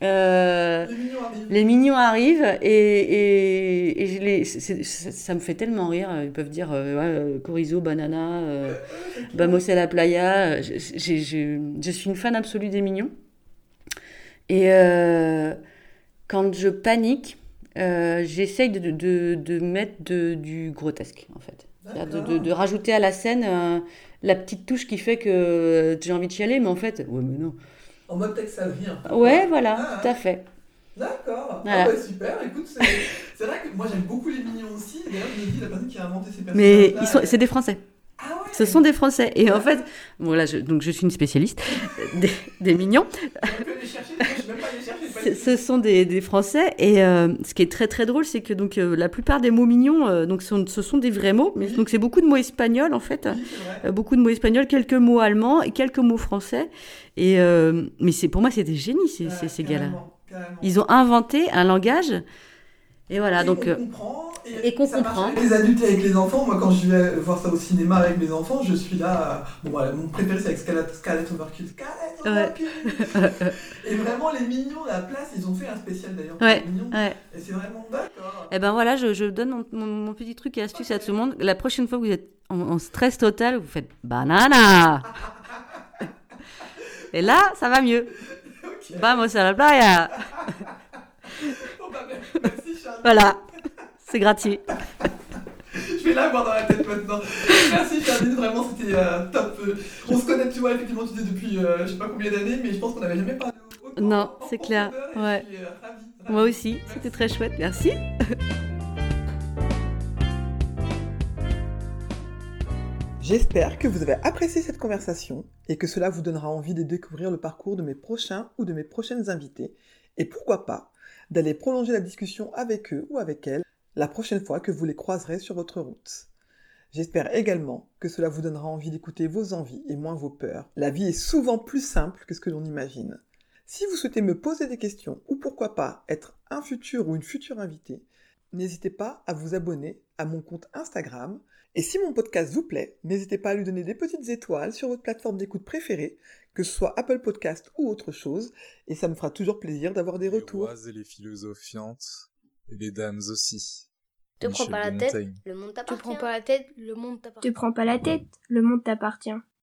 les, mignons arrivent et, ça me fait tellement rire. Ils peuvent dire ouais, Corizo, Banana, Bamos la Playa. Je, suis une fan absolue des mignons. Et quand je panique, euh, j'essaye de, mettre du grotesque, en fait. De, de, rajouter à la scène euh, la petite touche qui fait que j'ai envie de chialer, mais en fait, ouais, mais non. En mode texte ça vient. Ouais, voilà, ah, tout à fait. D'accord. Ah bah, super. Écoute, c'est vrai que moi j'aime beaucoup les mignons aussi. D'ailleurs, je me dis la personne qui a inventé ces personnages. Mais ils sont, c'est des Français. Ah Ce sont des Français. Et en fait, bon là, je, donc je suis une spécialiste des, des mignons. Ce sont des, des Français. Et euh, ce qui est très très drôle, c'est que donc euh, la plupart des mots mignons, euh, donc sont, ce sont des vrais mots. Mais, Donc c'est beaucoup de mots espagnols en fait, beaucoup de mots espagnols, quelques mots allemands et quelques mots français. Et mais c'est pour moi c'est des génies ces, ces, ces gars-là. Ils ont inventé un langage. Et voilà donc. Comprend et, qu'on comprend. Avec les adultes et avec les enfants, moi quand je vais voir ça au cinéma avec mes enfants, je suis là. Bon voilà, mon préféré c'est avec Scarlett, Scarlett Overkill. Scarlett Overkill Et vraiment les mignons, la place, ils ont fait un spécial d'ailleurs ouais, mignons. Ouais. Et c'est vraiment d'accord. Et eh ben voilà, je, je donne mon, petit truc et astuce à tout le monde. La prochaine fois que vous êtes en, stress total, vous faites banana Et là, ça va mieux. Okay. Vamos a la playa bon, bah, merci. Voilà. C'est gratuit. je vais l'avoir dans la tête maintenant. Merci Charline, vraiment c'était euh, top. On se connaît, tu vois, effectivement, tu dis depuis euh, je sais pas combien d'années, mais je pense qu'on n'avait jamais parlé autant. Non, c'est clair. Ouais. Euh, Moi aussi, c'était très chouette, merci. J'espère que vous avez apprécié cette conversation et que cela vous donnera envie de découvrir le parcours de mes prochains ou de mes prochaines invités et pourquoi pas d'aller prolonger la discussion avec eux ou avec elles la prochaine fois que vous les croiserez sur votre route. J'espère également que cela vous donnera envie d'écouter vos envies et moins vos peurs. La vie est souvent plus simple que ce que l'on imagine. Si vous souhaitez me poser des questions ou pourquoi pas être un futur ou une future invitée, n'hésitez pas à vous abonner à mon compte Instagram. Et si mon podcast vous plaît, n'hésitez pas à lui donner des petites étoiles sur votre plateforme d'écoute préférée, que ce soit Apple Podcast ou autre chose, et ça me fera toujours plaisir d'avoir des retours. Les rois et les philosophiantes, et les dames aussi. Te prends pas la tête, le monde Tu t'appartient. prends pas la tête, le monde t'appartient. Tu prends pas la tête, le monde t'appartient.